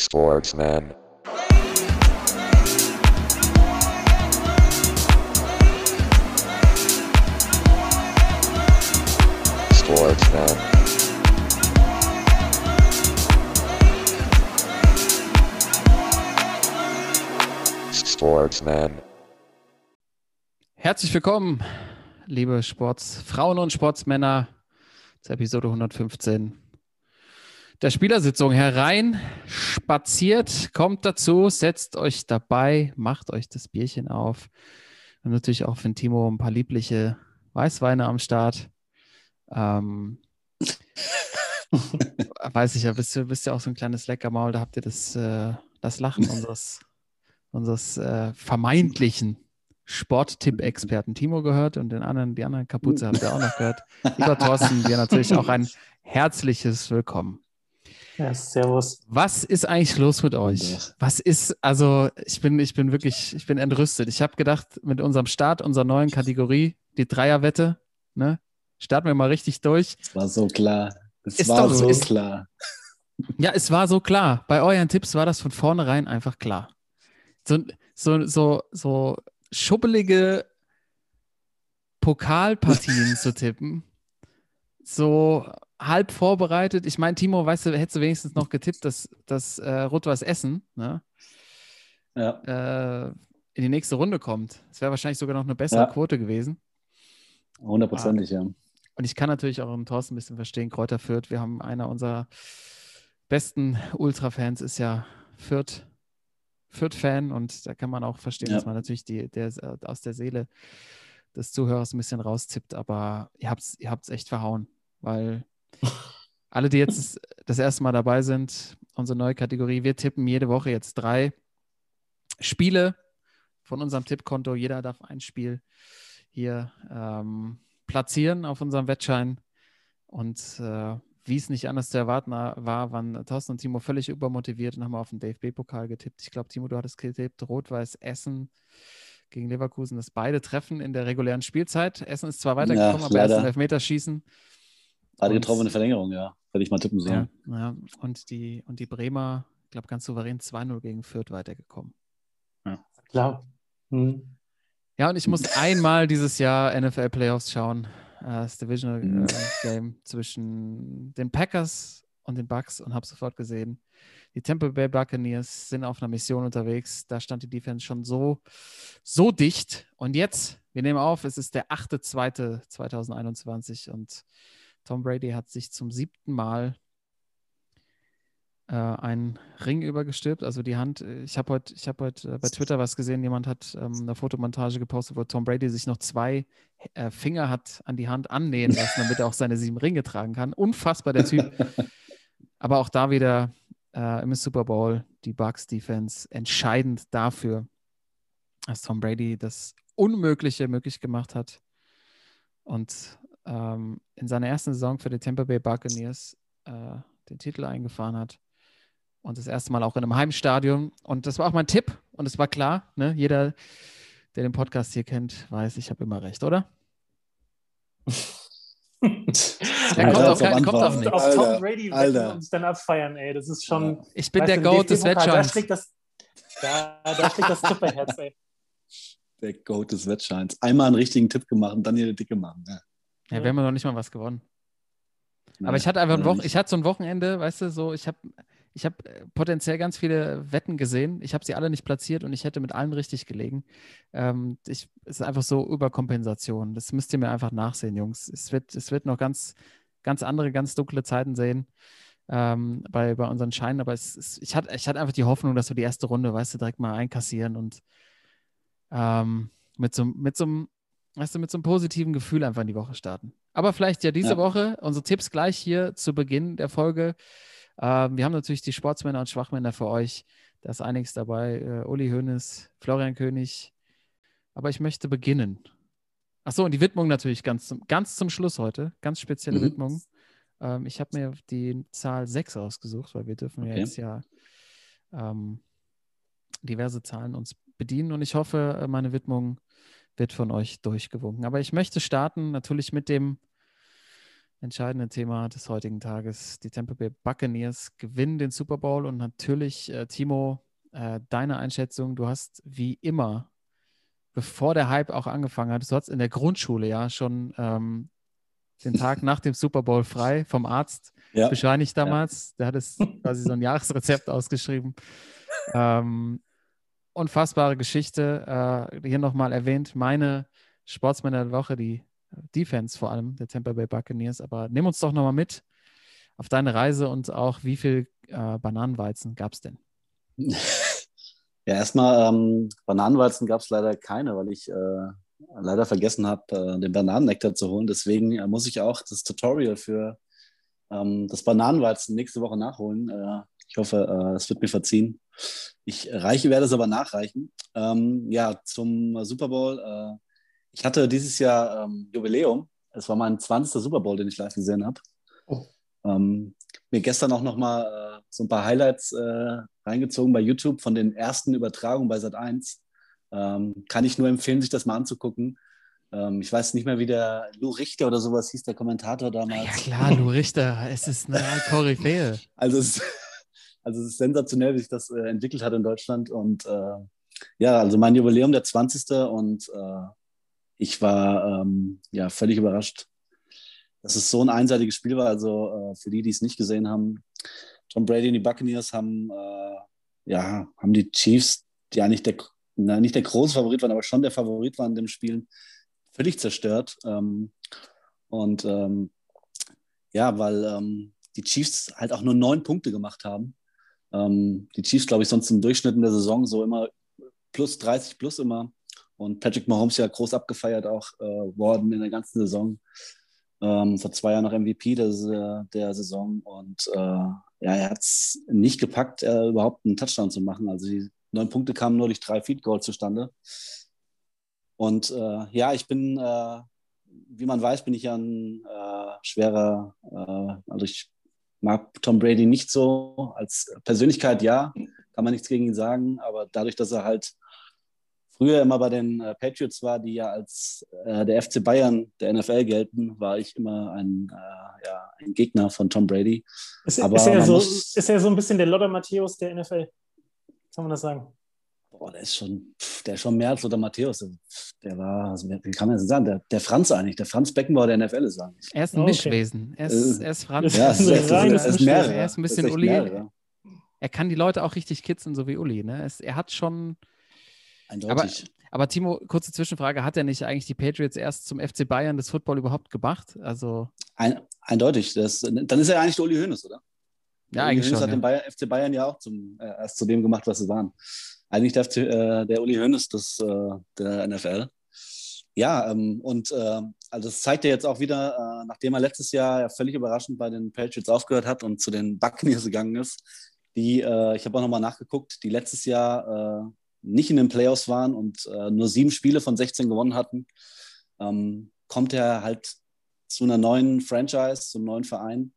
Sportsman. Sportsman. Sportsman. Herzlich willkommen, liebe Sportsfrauen und Sportsmänner, zur Episode 115 der Spielersitzung herein. Spaziert, kommt dazu, setzt euch dabei, macht euch das Bierchen auf. Und natürlich auch für Timo ein paar liebliche Weißweine am Start. Ähm, weiß ich ja, bist du bist ja auch so ein kleines Leckermaul, da habt ihr das, äh, das Lachen unseres, unseres äh, vermeintlichen Sporttipp-Experten Timo gehört und den anderen, die anderen Kapuze habt ihr auch noch gehört. Lieber Thorsten, dir natürlich auch ein herzliches Willkommen. Ja, servus. Was ist eigentlich los mit euch? Was ist, also ich bin, ich bin wirklich, ich bin entrüstet. Ich habe gedacht, mit unserem Start unserer neuen Kategorie, die Dreierwette, ne, starten wir mal richtig durch. Es war so klar. Es Ist war doch- so ist- klar. Ja, es war so klar. Bei euren Tipps war das von vornherein einfach klar. So, so, so, so schubbelige Pokalpartien zu tippen. So halb vorbereitet. Ich meine, Timo, weißt du, hättest du wenigstens noch getippt, dass, dass äh, Rot-Weiß Essen ne, Ja, äh, in die nächste Runde kommt. Es wäre wahrscheinlich sogar noch eine bessere Ja. Quote gewesen. hundertprozentig, ja. Und ich kann natürlich auch im Thorsten ein bisschen verstehen, Kräuter Fürth. Wir haben einer unserer besten Ultra-Fans ist ja Fürth, Fürth-Fan und da kann man auch verstehen, Ja. dass man natürlich die, der, aus der Seele des Zuhörers ein bisschen rauszippt, aber ihr habt es ihr habt's echt verhauen, weil alle, die jetzt das erste Mal dabei sind, unsere neue Kategorie, wir tippen jede Woche jetzt drei Spiele von unserem Tippkonto. Jeder darf ein Spiel hier ähm, platzieren auf unserem Wettschein. Und äh, wie es nicht anders zu erwarten war, waren Thorsten und Timo völlig übermotiviert und haben auf den DFB-Pokal getippt. Ich glaube, Timo, du hattest getippt, Rot-Weiß Essen gegen Leverkusen, das beide treffen in der regulären Spielzeit. Essen ist zwar weitergekommen, aber erst im Elfmeterschießen. Beide Und- getroffen in Verlängerung, ja. Hätte ich mal tippen Ja, sollen. ja. Und, die, und die Bremer, ich glaube, ganz souverän 2-0 gegen Fürth weitergekommen. Klar. Hm. Ja, und ich muss einmal dieses Jahr NFL Playoffs schauen. Äh, Das Divisional Mhm. äh, Game zwischen den Packers und den Bucks und habe sofort gesehen, die Tampa Bay Buccaneers sind auf einer Mission unterwegs. Da stand die Defense schon so, so dicht. Und jetzt, wir nehmen auf, es ist der 8.2.2021 und Tom Brady hat sich zum siebten Mal äh, einen Ring übergestülpt, also die Hand. äh, Ich habe heute hab heut, äh, bei Twitter was gesehen, jemand hat ähm, eine Fotomontage gepostet, wo Tom Brady sich noch zwei äh, Finger hat an die Hand annähen lassen, damit er auch seine sieben Ringe tragen kann. Unfassbar, der Typ. Aber auch da wieder äh, im Super Bowl die Bucks Defense entscheidend dafür, dass Tom Brady das Unmögliche möglich gemacht hat und ähm, in seiner ersten Saison für die Tampa Bay Buccaneers äh, den Titel eingefahren hat. Und das erste Mal auch in einem Heimstadion. Und das war auch mein Tipp. Und es war klar, ne? jeder, der den Podcast hier kennt, weiß, ich habe immer recht, oder? Der Alter, kommt, auf, kein, kommt auf nichts. auf Alter, Tom Brady Alter. und dann abfeiern, ey. Das ist schon. Ich bin der Goat des DFB-Pokal, Da Wettscheins. schlägt das, da, da schlägt das Tupperherz, ey. Der Goat des Wettscheins. Einmal einen richtigen Tipp gemacht und dann hier dicke machen. Ja. Ja, wir haben ja noch nicht mal was gewonnen. Nein, Aber ich hatte einfach ein leider Wochen, nicht. ich hatte so ein Wochenende, weißt du, so, ich habe ich hab äh, potenziell ganz viele Wetten gesehen. Ich habe sie alle nicht platziert und ich hätte mit allen richtig gelegen. Ähm, ich, es ist einfach so Überkompensation. Das müsst ihr mir einfach nachsehen, Jungs. Es wird, es wird noch ganz, ganz andere, ganz dunkle Zeiten sehen ähm, bei, bei unseren Scheinen. Aber es, es, ich, hatte, ich hatte einfach die Hoffnung, dass wir die erste Runde, weißt du, direkt mal einkassieren und ähm, mit so, mit so einem weißt du, mit so einem positiven Gefühl einfach in die Woche starten. Aber vielleicht ja diese Ja. Woche unsere Tipps gleich hier zu Beginn der Folge. Ähm, wir haben natürlich die Sportsmänner und Schwachmänner für euch. Da ist einiges dabei. Äh, Uli Hoeneß, Florian König. Aber ich möchte beginnen. Achso, und die Widmung natürlich ganz zum, ganz zum Schluss heute. Ganz spezielle Mhm. Widmung. Ähm, ich habe mir die Zahl 6 ausgesucht, weil wir dürfen ja Okay. jetzt ja ähm, diverse Zahlen uns bedienen. Und ich hoffe, äh, meine Widmung wird von euch durchgewunken. Aber ich möchte starten natürlich mit dem entscheidende Thema des heutigen Tages. Die Tampa Bay Buccaneers gewinnen den Super Bowl und natürlich, äh, Timo, äh, deine Einschätzung. Du hast wie immer, bevor der Hype auch angefangen hat, du hattest in der Grundschule ja schon ähm, den Tag nach dem Super Bowl frei vom Arzt Ja. bescheinigt damals. Der hat es quasi so ein Jahresrezept ausgeschrieben. Ähm, unfassbare Geschichte. Äh, hier nochmal erwähnt, meine Sportsmänner der Woche, die Defense vor allem der Tampa Bay Buccaneers. Aber nimm uns doch nochmal mit auf deine Reise und auch, wie viel äh, Bananenweizen gab es denn? Ja, erstmal ähm, Bananenweizen gab es leider keine, weil ich äh, leider vergessen habe, äh, den Bananennektar zu holen. Deswegen äh, muss ich auch das Tutorial für ähm, das Bananenweizen nächste Woche nachholen. Äh, ich hoffe, äh, es wird mir verziehen. Ich reiche, werde es aber nachreichen. Ähm, ja, zum Super Bowl. Äh, ich hatte dieses Jahr ähm, Jubiläum. Es war mein 20. Super Bowl, den ich live gesehen habe. Oh. Ähm, mir gestern auch noch mal äh, so ein paar Highlights äh, reingezogen bei YouTube von den ersten Übertragungen bei Sat1. Ähm, kann ich nur empfehlen, sich das mal anzugucken. Ähm, ich weiß nicht mehr, wie der Lou Richter oder sowas hieß, der Kommentator damals. Ja klar, Lou Richter, es ist eine Koryphäe. Also es, also es ist sensationell, wie sich das äh, entwickelt hat in Deutschland. Und äh, ja, also mein Jubiläum, der 20. Und äh, ich war ähm, ja völlig überrascht, dass es so ein einseitiges Spiel war. Also äh, für die, die es nicht gesehen haben, Tom Brady und die Buccaneers haben, äh, ja, haben die Chiefs, die eigentlich der, na, nicht der große Favorit waren, aber schon der Favorit waren in dem Spiel, völlig zerstört. Ähm, und ähm, ja, weil ähm, die Chiefs halt auch nur neun Punkte gemacht haben. Ähm, die Chiefs, glaube ich, sonst im Durchschnitt in der Saison so immer plus 30 plus immer. Und Patrick Mahomes ja groß abgefeiert auch äh, worden in der ganzen Saison. Ähm, vor zwei Jahren noch MVP der, der Saison. Und äh, ja, er hat es nicht gepackt, äh, überhaupt einen Touchdown zu machen. Also die neun Punkte kamen nur durch drei Feed Goals zustande. Und äh, ja, ich bin, äh, wie man weiß, bin ich ja ein äh, schwerer, äh, also ich mag Tom Brady nicht so als Persönlichkeit, ja, kann man nichts gegen ihn sagen, aber dadurch, dass er halt früher immer bei den äh, Patriots war, die ja als äh, der FC Bayern der NFL gelten, war ich immer ein, äh, ja, ein Gegner von Tom Brady. Ist, Aber ist, er so, muss- ist er so ein bisschen der Lothar Matthäus der NFL? Kann man das sagen? Boah, der ist schon, der ist schon mehr als Lothar Matthäus. Der war, also, wie kann man das sagen? Der, der Franz eigentlich, der Franz Beckenbauer der NFL ist eigentlich. Er ist ein Okay. Mischwesen. Er ist, Äh, er ist Franz. Ja, ist ist, ist, ist mehrere. Er ist ein bisschen echt Uli. mehrere. Er kann die Leute auch richtig kitzeln, so wie Uli. Ne? Es, er hat schon. Eindeutig. Aber Timo, kurze Zwischenfrage: Hat er nicht eigentlich die Patriots erst zum FC Bayern des Football überhaupt gebracht? Also, Ein, eindeutig. Das, dann ist er eigentlich der Uli Hoeneß, oder? ja, Uli eigentlich Hoeneß schon. hat den Ja. Bayern, FC Bayern ja auch zum, äh, erst zu dem gemacht, was sie waren. Eigentlich der, FC, äh, der Uli Hoeneß des, äh, der NFL. Ja, ähm, und äh, also das zeigt er jetzt auch wieder, äh, nachdem er letztes Jahr ja völlig überraschend bei den Patriots aufgehört hat und zu den Buccaneers gegangen ist, die, äh, ich habe auch nochmal nachgeguckt, die letztes Jahr äh, nicht in den Playoffs waren und nur sieben Spiele von 16 gewonnen hatten, ähm, kommt er halt zu einer neuen Franchise, zum neuen Verein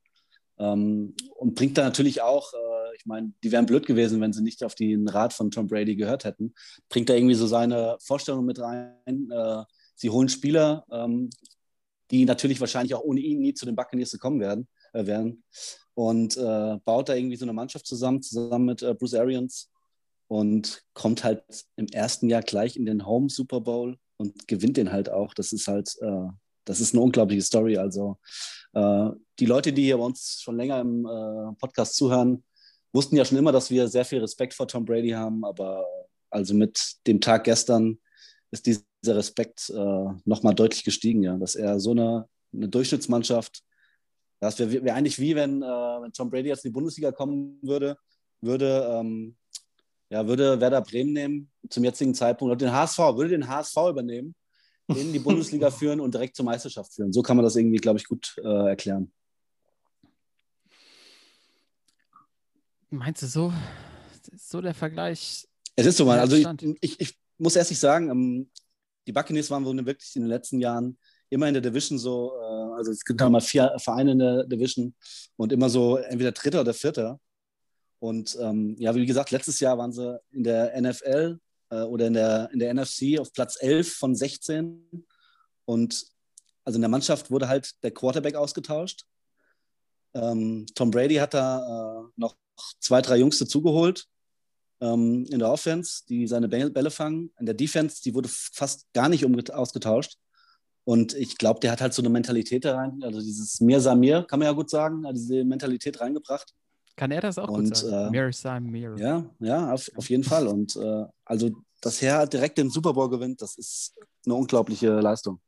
ähm, und bringt da natürlich auch, ich meine, die wären blöd gewesen, wenn sie nicht auf den Rat von Tom Brady gehört hätten, bringt da irgendwie so seine Vorstellung mit rein. Äh, sie holen Spieler, ähm, die natürlich wahrscheinlich auch ohne ihn nie zu den Buccaneers gekommen werden, äh, wären und äh, baut da irgendwie so eine Mannschaft zusammen, zusammen mit Bruce Arians und kommt halt im ersten Jahr gleich in den Home Super Bowl und gewinnt den halt auch. Das ist halt, äh, das ist eine unglaubliche Story. Also äh, die Leute, die hier bei uns schon länger im äh, Podcast zuhören, wussten ja schon immer, dass wir sehr viel Respekt vor Tom Brady haben, aber also mit dem Tag gestern ist dieser Respekt äh, nochmal deutlich gestiegen, ja, dass er so eine, eine Durchschnittsmannschaft, das wäre wär eigentlich wie wenn, äh, wenn Tom Brady jetzt in die Bundesliga kommen würde, würde, ähm, ja, würde Werder Bremen nehmen zum jetzigen Zeitpunkt oder den HSV, würde den HSV übernehmen, in die Bundesliga führen und direkt zur Meisterschaft führen. So kann man das irgendwie, glaube ich, gut äh, erklären. Meinst du so? So der Vergleich? Es ist so. Ja, Also ich, ich, ich muss erst nicht sagen, ähm, die Buccaneers waren wohl wirklich in den letzten Jahren immer in der Division so, äh, also es gibt da mal vier Vereine in der Division und immer so entweder Dritter oder Vierter. Und ähm, ja, wie gesagt, letztes Jahr waren sie in der NFL äh, oder in der, in der NFC auf Platz 11 von 16. Und also in der Mannschaft wurde halt der Quarterback ausgetauscht. Ähm, Tom Brady hat da äh, noch zwei, drei Jungs dazugeholt ähm, in der Offense, die seine Bälle fangen. In der Defense, die wurde fast gar nicht ausgetauscht. Und ich glaube, der hat halt so eine Mentalität da rein, also dieses Mir Samir, kann man ja gut sagen, diese Mentalität reingebracht. Kann er das auch und, gut sagen? Äh, Mir Samir. Ja, ja, auf, auf jeden Fall. Und äh, also, dass er direkt den Super Bowl gewinnt, das ist eine unglaubliche Leistung.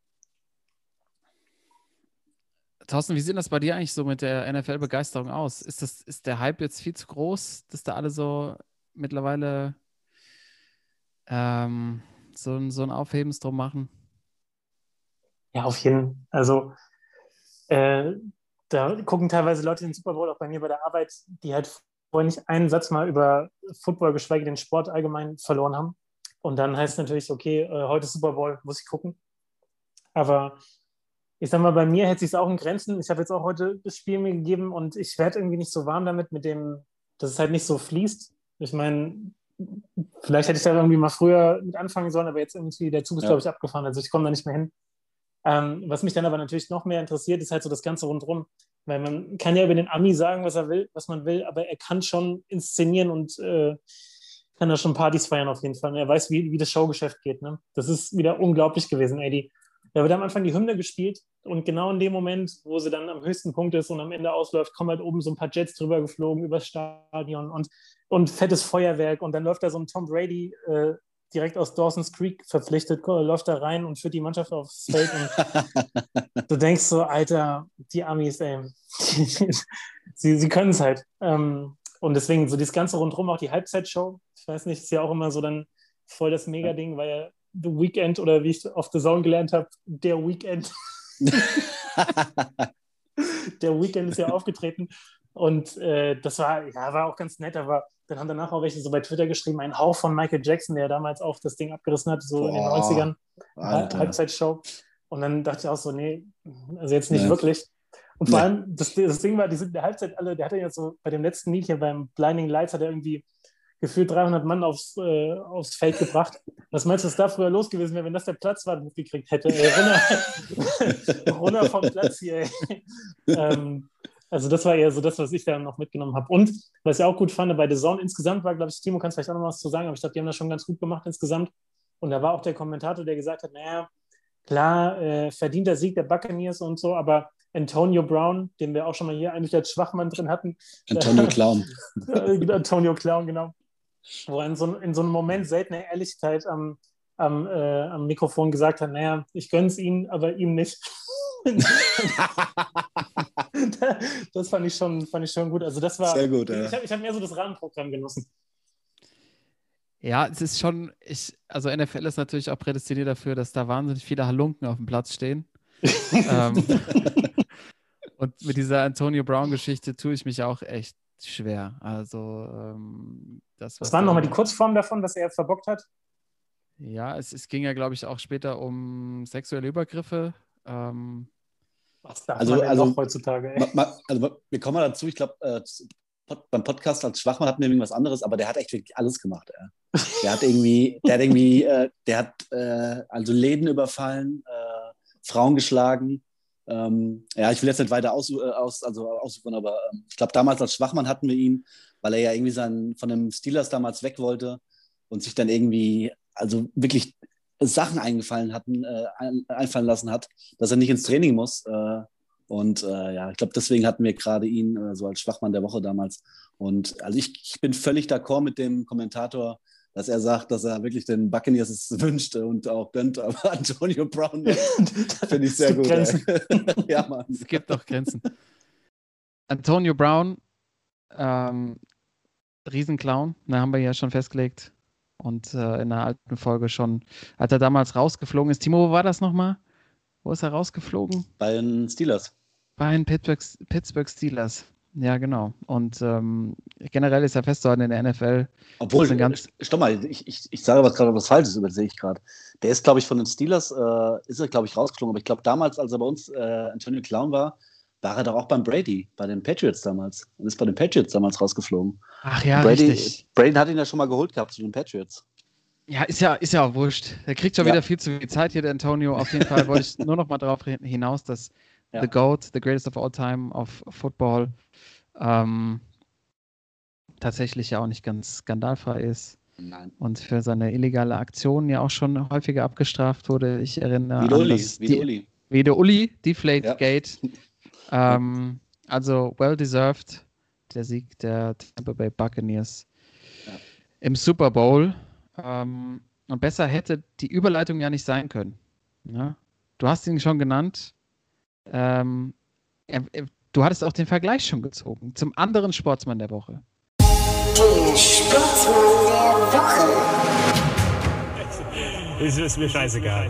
Thorsten, wie sieht das bei dir eigentlich so mit der NFL-Begeisterung aus? Ist, das, ist der Hype jetzt viel zu groß, dass da alle so mittlerweile ähm, so, so ein Aufhebens drum machen? Ja, auf jeden Fall. Also, äh, da gucken teilweise Leute den Super Bowl auch bei mir bei der Arbeit, die halt vorher nicht einen Satz mal über Football, geschweige den Sport allgemein verloren haben. Und dann heißt es natürlich, okay, äh, heute Super Bowl, muss ich gucken. Aber ich sag mal, bei mir hält sich es auch in Grenzen. Ich habe jetzt auch heute das Spiel mir gegeben und ich werde irgendwie nicht so warm damit, mit dem, dass es halt nicht so fließt. Ich meine, vielleicht hätte ich da irgendwie mal früher mit anfangen sollen, aber jetzt irgendwie der Zug ist, ja. glaube ich, abgefahren. Also ich komme da nicht mehr hin. Ähm, was mich dann aber natürlich noch mehr interessiert, ist halt so das Ganze rundherum. Weil man kann ja über den Ami sagen, was er will, was man will, aber er kann schon inszenieren und äh, kann da schon Partys feiern auf jeden Fall. Und er weiß, wie, wie das Showgeschäft geht. Ne? Das ist wieder unglaublich gewesen, ey. Die, da wird am Anfang die Hymne gespielt und genau in dem Moment, wo sie dann am höchsten Punkt ist und am Ende ausläuft, kommen halt oben so ein paar Jets drüber geflogen übers Stadion und, und fettes Feuerwerk und dann läuft da so ein Tom Brady äh, direkt aus Dawson's Creek verpflichtet, läuft da rein und führt die Mannschaft aufs Feld und du denkst so, Alter, die Amis, ey, sie, sie können es halt. Ähm, und deswegen so das Ganze rundherum, auch die Halbzeitshow, ich weiß nicht, ist ja auch immer so dann voll das Mega-Ding, weil ja The Weekend oder wie ich auf The Zone gelernt habe, der Weekend. der Weekend ist ja aufgetreten und äh, das war, ja, war auch ganz nett, aber dann haben danach auch welche so bei Twitter geschrieben, ein Hauch von Michael Jackson, der damals auch das Ding abgerissen hat, so Boah, in den 90ern, Alter. Halbzeitshow. Und dann dachte ich auch so, nee, also jetzt nicht nee. wirklich. Und vor nee. allem, das, das Ding war, die sind in der Halbzeit alle, der hatte ja so bei dem letzten Lied beim Blinding Lights, hat er irgendwie gefühlt 300 Mann aufs, äh, aufs Feld gebracht. Was meinst du, was da früher los gewesen wäre, wenn das der Platz war, den mitgekriegt hätte? Ey, runter, runter vom Platz hier. Ähm, also das war eher so das, was ich da noch mitgenommen habe. Und was ich auch gut fand, bei The Zone insgesamt war, glaube ich, Timo, kannst vielleicht auch noch was zu sagen, aber ich glaube, die haben das schon ganz gut gemacht insgesamt. Und da war auch der Kommentator, der gesagt hat, naja, klar, äh, verdienter Sieg der Buccaneers und so, aber Antonio Brown, den wir auch schon mal hier eigentlich als Schwachmann drin hatten. Antonio Clown. Antonio Clown, genau wo er in so, in so einem Moment seltene Ehrlichkeit am, am, äh, am Mikrofon gesagt hat, naja, ich gönne es ihm, aber ihm nicht. das fand ich, schon, fand ich schon gut. Also das war, Sehr gut, ja. ich habe hab mehr so das Rahmenprogramm genossen. Ja, es ist schon, ich, also NFL ist natürlich auch prädestiniert dafür, dass da wahnsinnig viele Halunken auf dem Platz stehen. ähm, und mit dieser Antonio Brown-Geschichte tue ich mich auch echt schwer. Also ähm, das Was war nochmal die Kurzform davon, was er verbockt hat? Ja, es, es ging ja, glaube ich, auch später um sexuelle Übergriffe. Ähm, was darf also, man also, noch heutzutage? Ma, ma, also wir kommen mal dazu, ich glaube, äh, beim Podcast als Schwachmann hatten wir irgendwas anderes, aber der hat echt wirklich alles gemacht. Ja. Der hat irgendwie, der hat irgendwie, äh, der hat äh, also Läden überfallen, äh, Frauen geschlagen, ähm, ja, ich will jetzt nicht weiter aus, äh, aus, also aussuchen, aber ähm, ich glaube, damals als Schwachmann hatten wir ihn, weil er ja irgendwie sein, von dem Steelers damals weg wollte und sich dann irgendwie, also wirklich Sachen eingefallen hatten, äh, ein, einfallen lassen hat, dass er nicht ins Training muss. Äh, und äh, ja, ich glaube, deswegen hatten wir gerade ihn äh, so als Schwachmann der Woche damals. Und also ich, ich bin völlig d'accord mit dem Kommentator, dass er sagt, dass er wirklich den Buccaneers es wünschte und auch gönnt, aber Antonio Brown finde ich sehr gut. ja, Mann. Es gibt doch Grenzen. Antonio Brown, ähm, Riesenclown, da haben wir ja schon festgelegt. Und äh, in der alten Folge schon, als er damals rausgeflogen ist. Timo, wo war das nochmal? Wo ist er rausgeflogen? Bei den Steelers. Bei den Pittsburgh, Pittsburgh Steelers. Ja, genau. Und ähm, generell ist er festzuhalten in der NFL. Obwohl, ganz stopp mal, ich, ich, ich sage was gerade was Falsches, übersehe ich gerade. Der ist, glaube ich, von den Steelers, äh, ist er, glaube ich, rausgeflogen. Aber ich glaube, damals, als er bei uns äh, Antonio Clown war, war er doch auch beim Brady, bei den Patriots damals. Und ist bei den Patriots damals rausgeflogen. Ach ja, Brady, richtig. Brady hat ihn ja schon mal geholt gehabt zu den Patriots. Ja, ist ja, ist ja auch wurscht. Der kriegt schon Ja. wieder viel zu viel Zeit hier, der Antonio. Auf jeden Fall wollte ich nur noch mal darauf hinaus, dass Ja. The GOAT, the greatest of all time of Football, ähm, tatsächlich ja auch nicht ganz skandalfrei ist Nein. und für seine illegale Aktion ja auch schon häufiger abgestraft wurde. Ich erinnere Wie der an Uli. das, Wie die, Uli. wie der Uli, Deflate Ja. Gate. Ähm, also well deserved, der Sieg der Tampa Bay Buccaneers Ja. im Super Bowl. Ähm, und besser hätte die Überleitung ja nicht sein können. Ja? Du hast ihn schon genannt. Ähm, du hattest auch den Vergleich schon gezogen zum anderen Sportsmann der Woche. Der Sportsmann der Woche. Ist, ist mir scheißegal.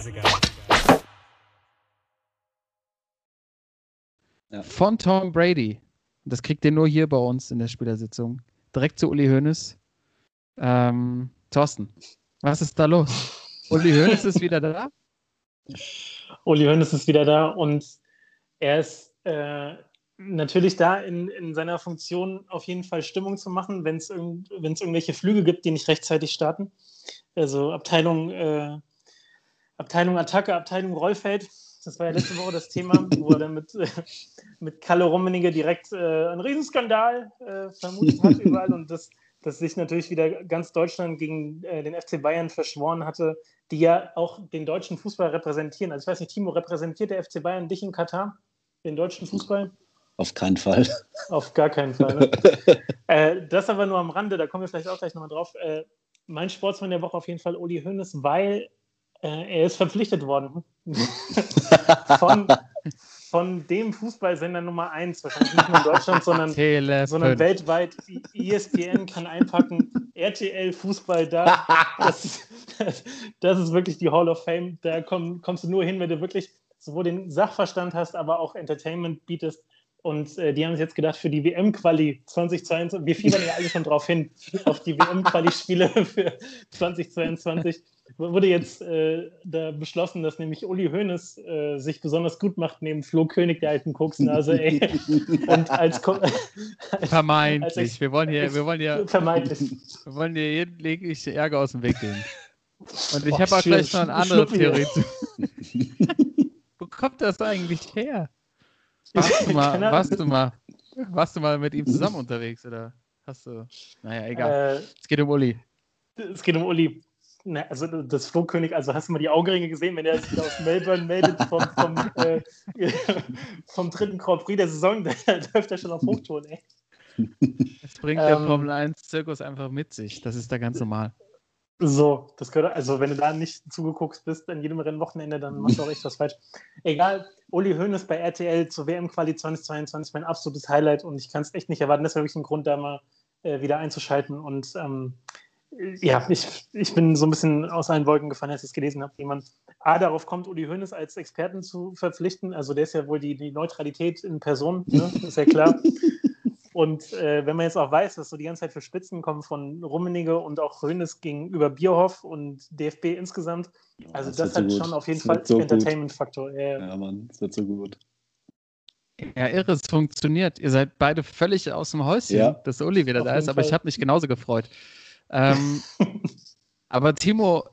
Von Tom Brady. Und Das kriegt ihr nur hier bei uns in der Spielersitzung. Direkt zu Uli Hoeneß. Ähm, Thorsten, was ist da los? Uli Hoeneß ist wieder da? Uli Hoeneß ist wieder da und er ist äh, natürlich da in, in seiner Funktion auf jeden Fall Stimmung zu machen, wenn es irgend, wenn's irgendwelche Flüge gibt, die nicht rechtzeitig starten. Also Abteilung, äh, Abteilung Attacke, Abteilung Rollfeld. Das war ja letzte Woche das Thema, wo er dann mit, äh, mit Kalle Rummenigge direkt äh, einen Riesenskandal äh, vermutet hat überall und das, das sich natürlich wieder ganz Deutschland gegen äh, den FC Bayern verschworen hatte, die ja auch den deutschen Fußball repräsentieren. Also ich weiß nicht, Timo, repräsentiert der FC Bayern dich in Katar, den deutschen Fußball? Auf keinen Fall. Auf gar keinen Fall. Ne? äh, das aber nur am Rande, da kommen wir vielleicht auch gleich nochmal drauf. Äh, mein Sportsmann der Woche auf jeden Fall Uli Hoeneß, weil äh, er ist verpflichtet worden von, von dem Fußballsender Nummer 1, wahrscheinlich nicht nur in Deutschland, sondern Tele sondern weltweit. ESPN kann einpacken, RTL Fußball da. Das, das, das ist wirklich die Hall of Fame. Da komm, kommst du nur hin, wenn du wirklich sowohl den Sachverstand hast, aber auch Entertainment bietest. Und äh, die haben sich jetzt gedacht, für die WM-Quali 2022, wir fiebern ja alle schon drauf hin, auf die WM-Quali-Spiele für 2022, wurde jetzt äh, da beschlossen, dass nämlich Uli Hoeneß äh, sich besonders gut macht neben Flo König, der alten Koksnase, ey. Und als, Ko- als Vermeintlich. Ex- Wir wollen hier, wir wollen hier, vermeintlich. wir wollen hier jeden jeglichen Ärger aus dem Weg gehen. Und ich habe auch gleich noch eine andere. Theorie zu. Kommt das eigentlich her? Warst du mal, warst du mal, warst du mal mit ihm zusammen unterwegs oder hast du? Naja, egal. Äh, es geht um Uli. es geht um Uli. Na, also das Flohkönig, also hast du mal die Augenringe gesehen, wenn er sich wieder aus Melbourne meldet vom, vom, äh, vom dritten Grand Prix der Saison, da läuft er schon auf Hochton, ey. Es bringt der Ähm, Formel 1 Zirkus einfach mit sich. Das ist da ganz normal. So, das gehört, also wenn du da nicht zugeguckt bist an jedem Rennwochenende, dann machst du auch echt was falsch. Egal, Uli Hoeneß bei RTL zur WM-Quali 2022, mein absolutes Highlight und ich kann es echt nicht erwarten. Das wäre wirklich ein Grund, da mal äh, wieder einzuschalten und ähm, ja, ich, ich bin so ein bisschen aus allen Wolken gefallen, als ich es gelesen habe, wie man A, darauf kommt, Uli Hoeneß als Experten zu verpflichten. Also der ist ja wohl die, die Neutralität in Person, ne? ist ja klar. Und äh, wenn man jetzt auch weiß, dass so die ganze Zeit für Spitzen kommen von Rummenigge und auch Hoeneß gegenüber Bierhoff und DFB insgesamt, also das, wird hat so schon gut. auf jeden Das Fall wird so gut. Entertainment-Faktor. Ja, Ja, Mann, das wird so gut. Ja, irre, es funktioniert. Ihr seid beide völlig aus dem Häuschen, Ja. dass Uli wieder Auf da ist, jeden aber ich Fall. habe mich genauso gefreut. Ähm, aber Timo,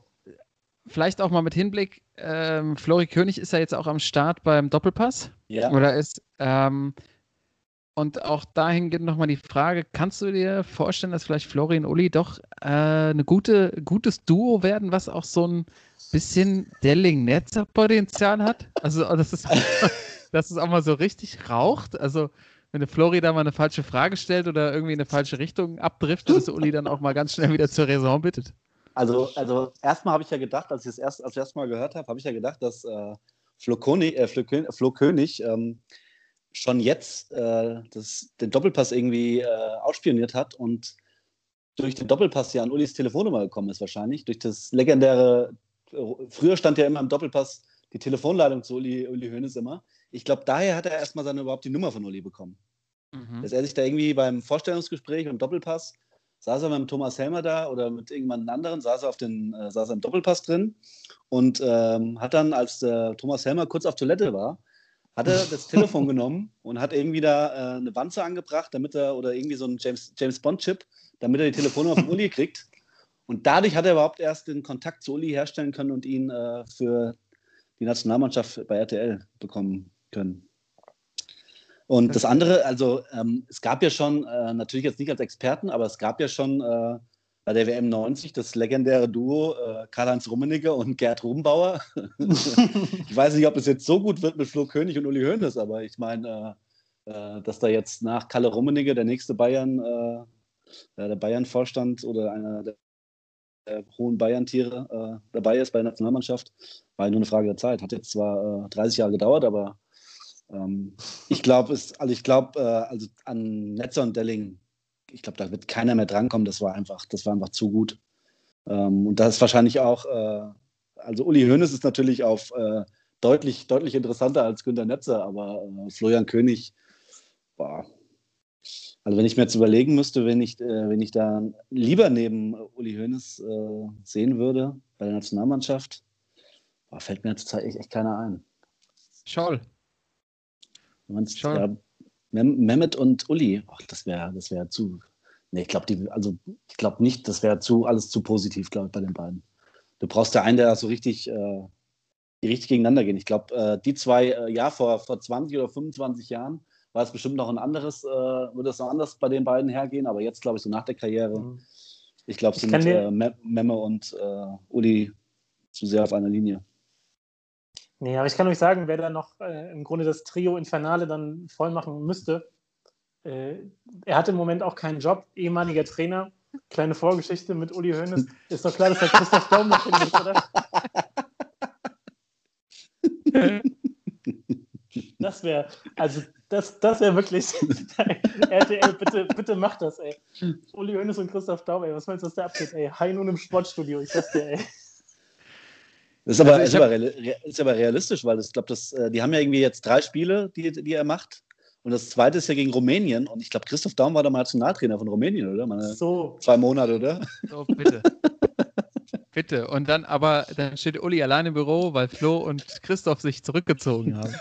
vielleicht auch mal mit Hinblick, ähm, Flori König ist ja jetzt auch am Start beim Doppelpass. Ja. Oder ist, ähm, und auch dahingehend nochmal die Frage, kannst du dir vorstellen, dass vielleicht Flori und Uli doch äh, eine gute, gutes Duo werden, was auch so ein bisschen Delling-Netzer-Potenzial hat? Also, dass es, dass es auch mal so richtig raucht? Also, wenn der Flori da mal eine falsche Frage stellt oder irgendwie in eine falsche Richtung abdriftet, dass Uli dann auch mal ganz schnell wieder zur Raison bittet. Also, also erstmal habe ich ja gedacht, als ich das erst, als erste Mal gehört habe, habe ich ja gedacht, dass äh, Flo, König, äh, Flo, Flo König ähm, schon jetzt äh, das, den Doppelpass irgendwie äh, ausspioniert hat und durch den Doppelpass ja an Ulis Telefonnummer gekommen ist wahrscheinlich. Durch das legendäre, äh, früher stand ja immer im Doppelpass die Telefonleitung zu Uli, Uli Hoeneß immer. Ich glaube, daher hat er erstmal seine überhaupt die Nummer von Uli bekommen. Mhm. Dass er sich da irgendwie beim Vorstellungsgespräch beim Doppelpass saß er mit Thomas Helmer da oder mit irgendjemand anderen, saß er, auf den, äh, saß er im Doppelpass drin und ähm, hat dann, als der Thomas Helmer kurz auf Toilette war, hat er das Telefon genommen und hat irgendwie da äh, eine Wanze angebracht, damit er, oder irgendwie so einen James, James Bond-Chip, damit er die Telefonnummer von Uli kriegt. Und dadurch hat er überhaupt erst den Kontakt zu Uli herstellen können und ihn äh, für die Nationalmannschaft bei RTL bekommen können. Und das andere, also ähm, es gab ja schon, äh, natürlich jetzt nicht als Experten, aber es gab ja schon äh, bei der WM 90 das legendäre Duo äh, Karl-Heinz Rummenigge und Gerd Rubenbauer. ich weiß nicht, ob es jetzt so gut wird mit Flo König und Uli Hoeneß, aber ich meine, äh, äh, dass da jetzt nach Kalle Rummenigge der nächste Bayern, äh, der Bayern-Vorstand oder einer der, hohen Bayern-Tiere äh, dabei ist bei der Nationalmannschaft, war nur eine Frage der Zeit. Hat jetzt zwar 30 Jahre gedauert, aber ähm, ich glaube, also ich glaube, äh, also an Netzer und Delling ich glaube, da wird keiner mehr drankommen. Das war einfach, das war einfach zu gut. Ähm, und das ist wahrscheinlich auch, äh, also Uli Hoeneß ist natürlich auf äh, deutlich, deutlich interessanter als Günter Netzer, aber äh, Florian König, boah. Also wenn ich mir jetzt überlegen müsste, wenn ich, äh, wenn ich da lieber neben Uli Hoeneß äh, sehen würde bei der Nationalmannschaft, boah, fällt mir zurzeit echt, echt keiner ein. Scholl. Scholl. Ja, Mem Mehmet und Uli, ach, das wäre das wär zu. Nee, ich glaube, also ich glaube nicht, das wäre zu alles zu positiv, glaube ich, bei den beiden. Du brauchst da einen, der so richtig, äh, die richtig gegeneinander gehen. Ich glaube, äh, die zwei, äh, ja, vor, vor 20 oder 25 Jahren war es bestimmt noch ein anderes, äh, würde es noch anders bei den beiden hergehen, aber jetzt, glaube ich, so nach der Karriere, mhm. ich glaube, sind äh, Memme und äh, Uli zu sehr auf einer Linie. Nee, aber ich kann euch sagen, wer da noch äh, im Grunde das Trio Infernale dann voll machen müsste, äh, er hat im Moment auch keinen Job, ehemaliger Trainer. Kleine Vorgeschichte mit Uli Hoeneß. Ist doch klar, dass der Christoph Daum noch hin ist, oder? Das wäre, also das, das wäre wirklich, RTL, bitte, bitte mach das, ey. Uli Hoeneß und Christoph Daum, ey, was meinst du, was da abgeht, ey? Hein nun im Sportstudio, ich sag's dir, ey. Das ist aber, also ist, hab... aber ist aber realistisch, weil ich glaube, äh, die haben ja irgendwie jetzt drei Spiele, die, die er macht. Und das zweite ist ja gegen Rumänien. Und ich glaube, Christoph Daum war der Nationaltrainer von Rumänien, oder? Meine so. Zwei Monate, oder? So, bitte. bitte. Und dann aber, dann steht Uli allein im Büro, weil Flo und Christoph sich zurückgezogen haben.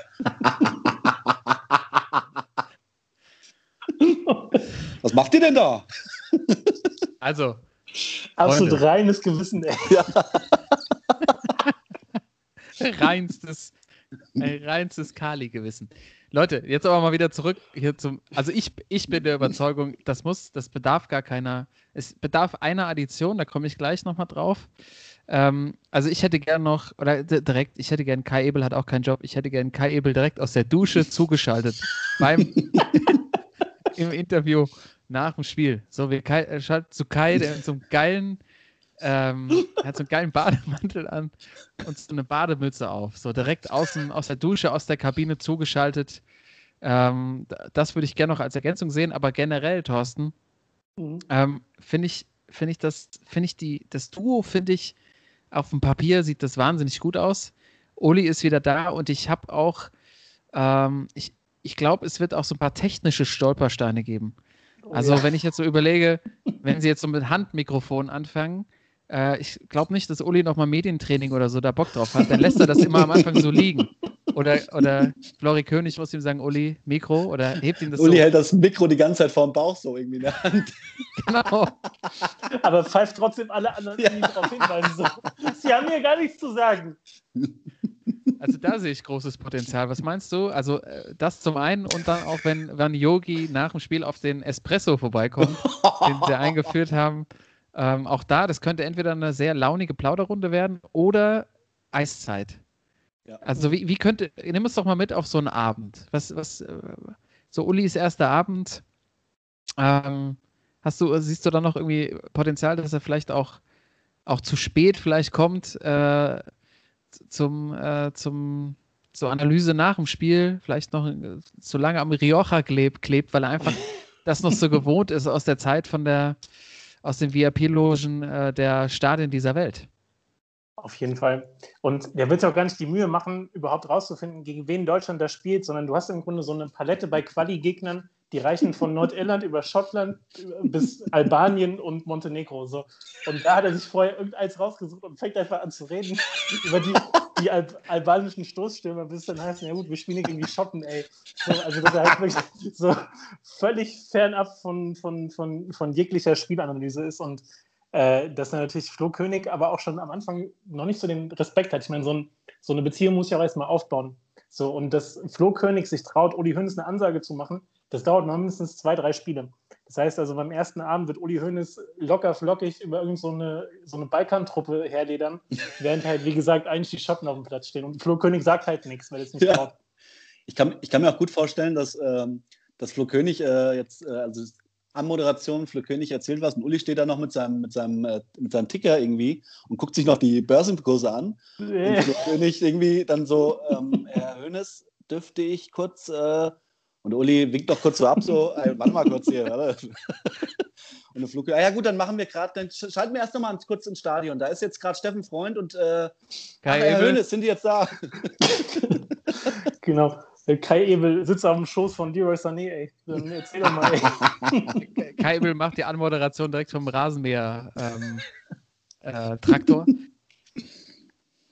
Was macht ihr denn da? Also. Absolut Freunde. reines Gewissen, ey. Ja. reinstes, ein reinstes Kali-Gewissen. Leute, jetzt aber mal wieder zurück hier zum. Also ich, ich bin der Überzeugung, das muss, das bedarf gar keiner. Es bedarf einer Addition, da komme ich gleich nochmal drauf. Ähm, also ich hätte gern noch, oder direkt, ich hätte gern Kai Ebel hat auch keinen Job, ich hätte gern Kai Ebel direkt aus der Dusche zugeschaltet. beim im Interview nach dem Spiel. So, wir Kai, äh, schalten zu Kai, der in so einem geilen ähm, er hat so einen geilen Bademantel an und so eine Bademütze auf. So direkt außen aus der Dusche, aus der Kabine zugeschaltet. Ähm, das würde ich gerne noch als Ergänzung sehen, aber generell, Thorsten, mhm. ähm, finde ich, finde ich das, finde ich die, das Duo, finde ich, auf dem Papier sieht das wahnsinnig gut aus. Uli ist wieder da und ich habe auch, ähm, ich, ich glaube, es wird auch so ein paar technische Stolpersteine geben. Oh also, ja. wenn ich jetzt so überlege, wenn sie jetzt so mit Handmikrofon anfangen, äh, ich glaube nicht, dass Uli nochmal Medientraining oder so da Bock drauf hat. Dann lässt er das immer am Anfang so liegen. Oder, oder Flori König muss ihm sagen, Uli, Mikro oder hebt ihm das Uli so. hält das Mikro die ganze Zeit vorm Bauch so irgendwie in der Hand. Genau. Aber pfeift trotzdem alle anderen ja. darauf hinweisen. So. Sie haben mir gar nichts zu sagen. Also da sehe ich großes Potenzial. Was meinst du? Also äh, das zum einen und dann auch, wenn, wenn Yogi nach dem Spiel auf den Espresso vorbeikommt, den sie eingeführt haben, ähm, auch da, das könnte entweder eine sehr launige Plauderrunde werden oder Eiszeit. Ja. Also wie, wie könnte, nimm uns doch mal mit auf so einen Abend. Was, was, äh, so Ulis erster Abend, ähm, hast du, siehst du da noch irgendwie Potenzial, dass er vielleicht auch, auch zu spät vielleicht kommt äh, zum, äh, zum, zur Analyse nach dem Spiel, vielleicht noch zu lange am Rioja klebt, klebt weil er einfach das noch so gewohnt ist aus der Zeit von der aus den VIP-Logen äh, der Stadien dieser Welt. Auf jeden Fall. Und der wird auch gar nicht die Mühe machen, überhaupt rauszufinden, gegen wen Deutschland da spielt, sondern du hast im Grunde so eine Palette bei Quali-Gegnern, die reichen von Nordirland über Schottland bis Albanien und Montenegro. So. Und da hat er sich vorher irgendeins rausgesucht und fängt einfach an zu reden über die, die Al albanischen Stoßstürmer, bis dann heißt, ja gut, wir spielen gegen die Schotten, ey. So, also dass er halt wirklich so völlig fernab von, von, von, von jeglicher Spielanalyse ist. Und äh, dass natürlich Flo König aber auch schon am Anfang noch nicht so den Respekt hat. Ich meine, so, ein, so eine Beziehung muss ja auch erstmal aufbauen. So, und dass Flo König sich traut, Uli Hoeneß eine Ansage zu machen, das dauert noch mindestens zwei, drei Spiele. Das heißt also, beim ersten Abend wird Uli Hoeneß locker flockig über irgendeine so eine, so eine Balkantruppe herledern, während halt, wie gesagt, eigentlich die Schotten auf dem Platz stehen. Und Flo König sagt halt nichts, weil es nicht Ja. traut. Ich kann, ich kann mir auch gut vorstellen, dass, ähm, dass Flo König äh, jetzt, äh, also an Moderation, Flo König erzählt was und Uli steht da noch mit seinem, mit seinem, äh, mit seinem Ticker irgendwie und guckt sich noch die Börsenkurse an. Und Flo König irgendwie dann so, ähm, Herr Hönes, dürfte ich kurz, äh, und Uli winkt doch kurz so ab, so, ey, warte mal kurz hier, warte. Und der Flug, ah, ja gut, dann machen wir gerade, dann sch- schalten wir erst noch mal kurz ins Stadion. Da ist jetzt gerade Steffen Freund und äh, Kai. Hönes, sind die jetzt da? Genau. Der Kai Ebel sitzt auf dem Schoß von Leroy Sané, ey. Dann erzähl doch mal, ey. Kai Ebel macht die Anmoderation direkt vom Rasenmäher ähm, äh, Traktor.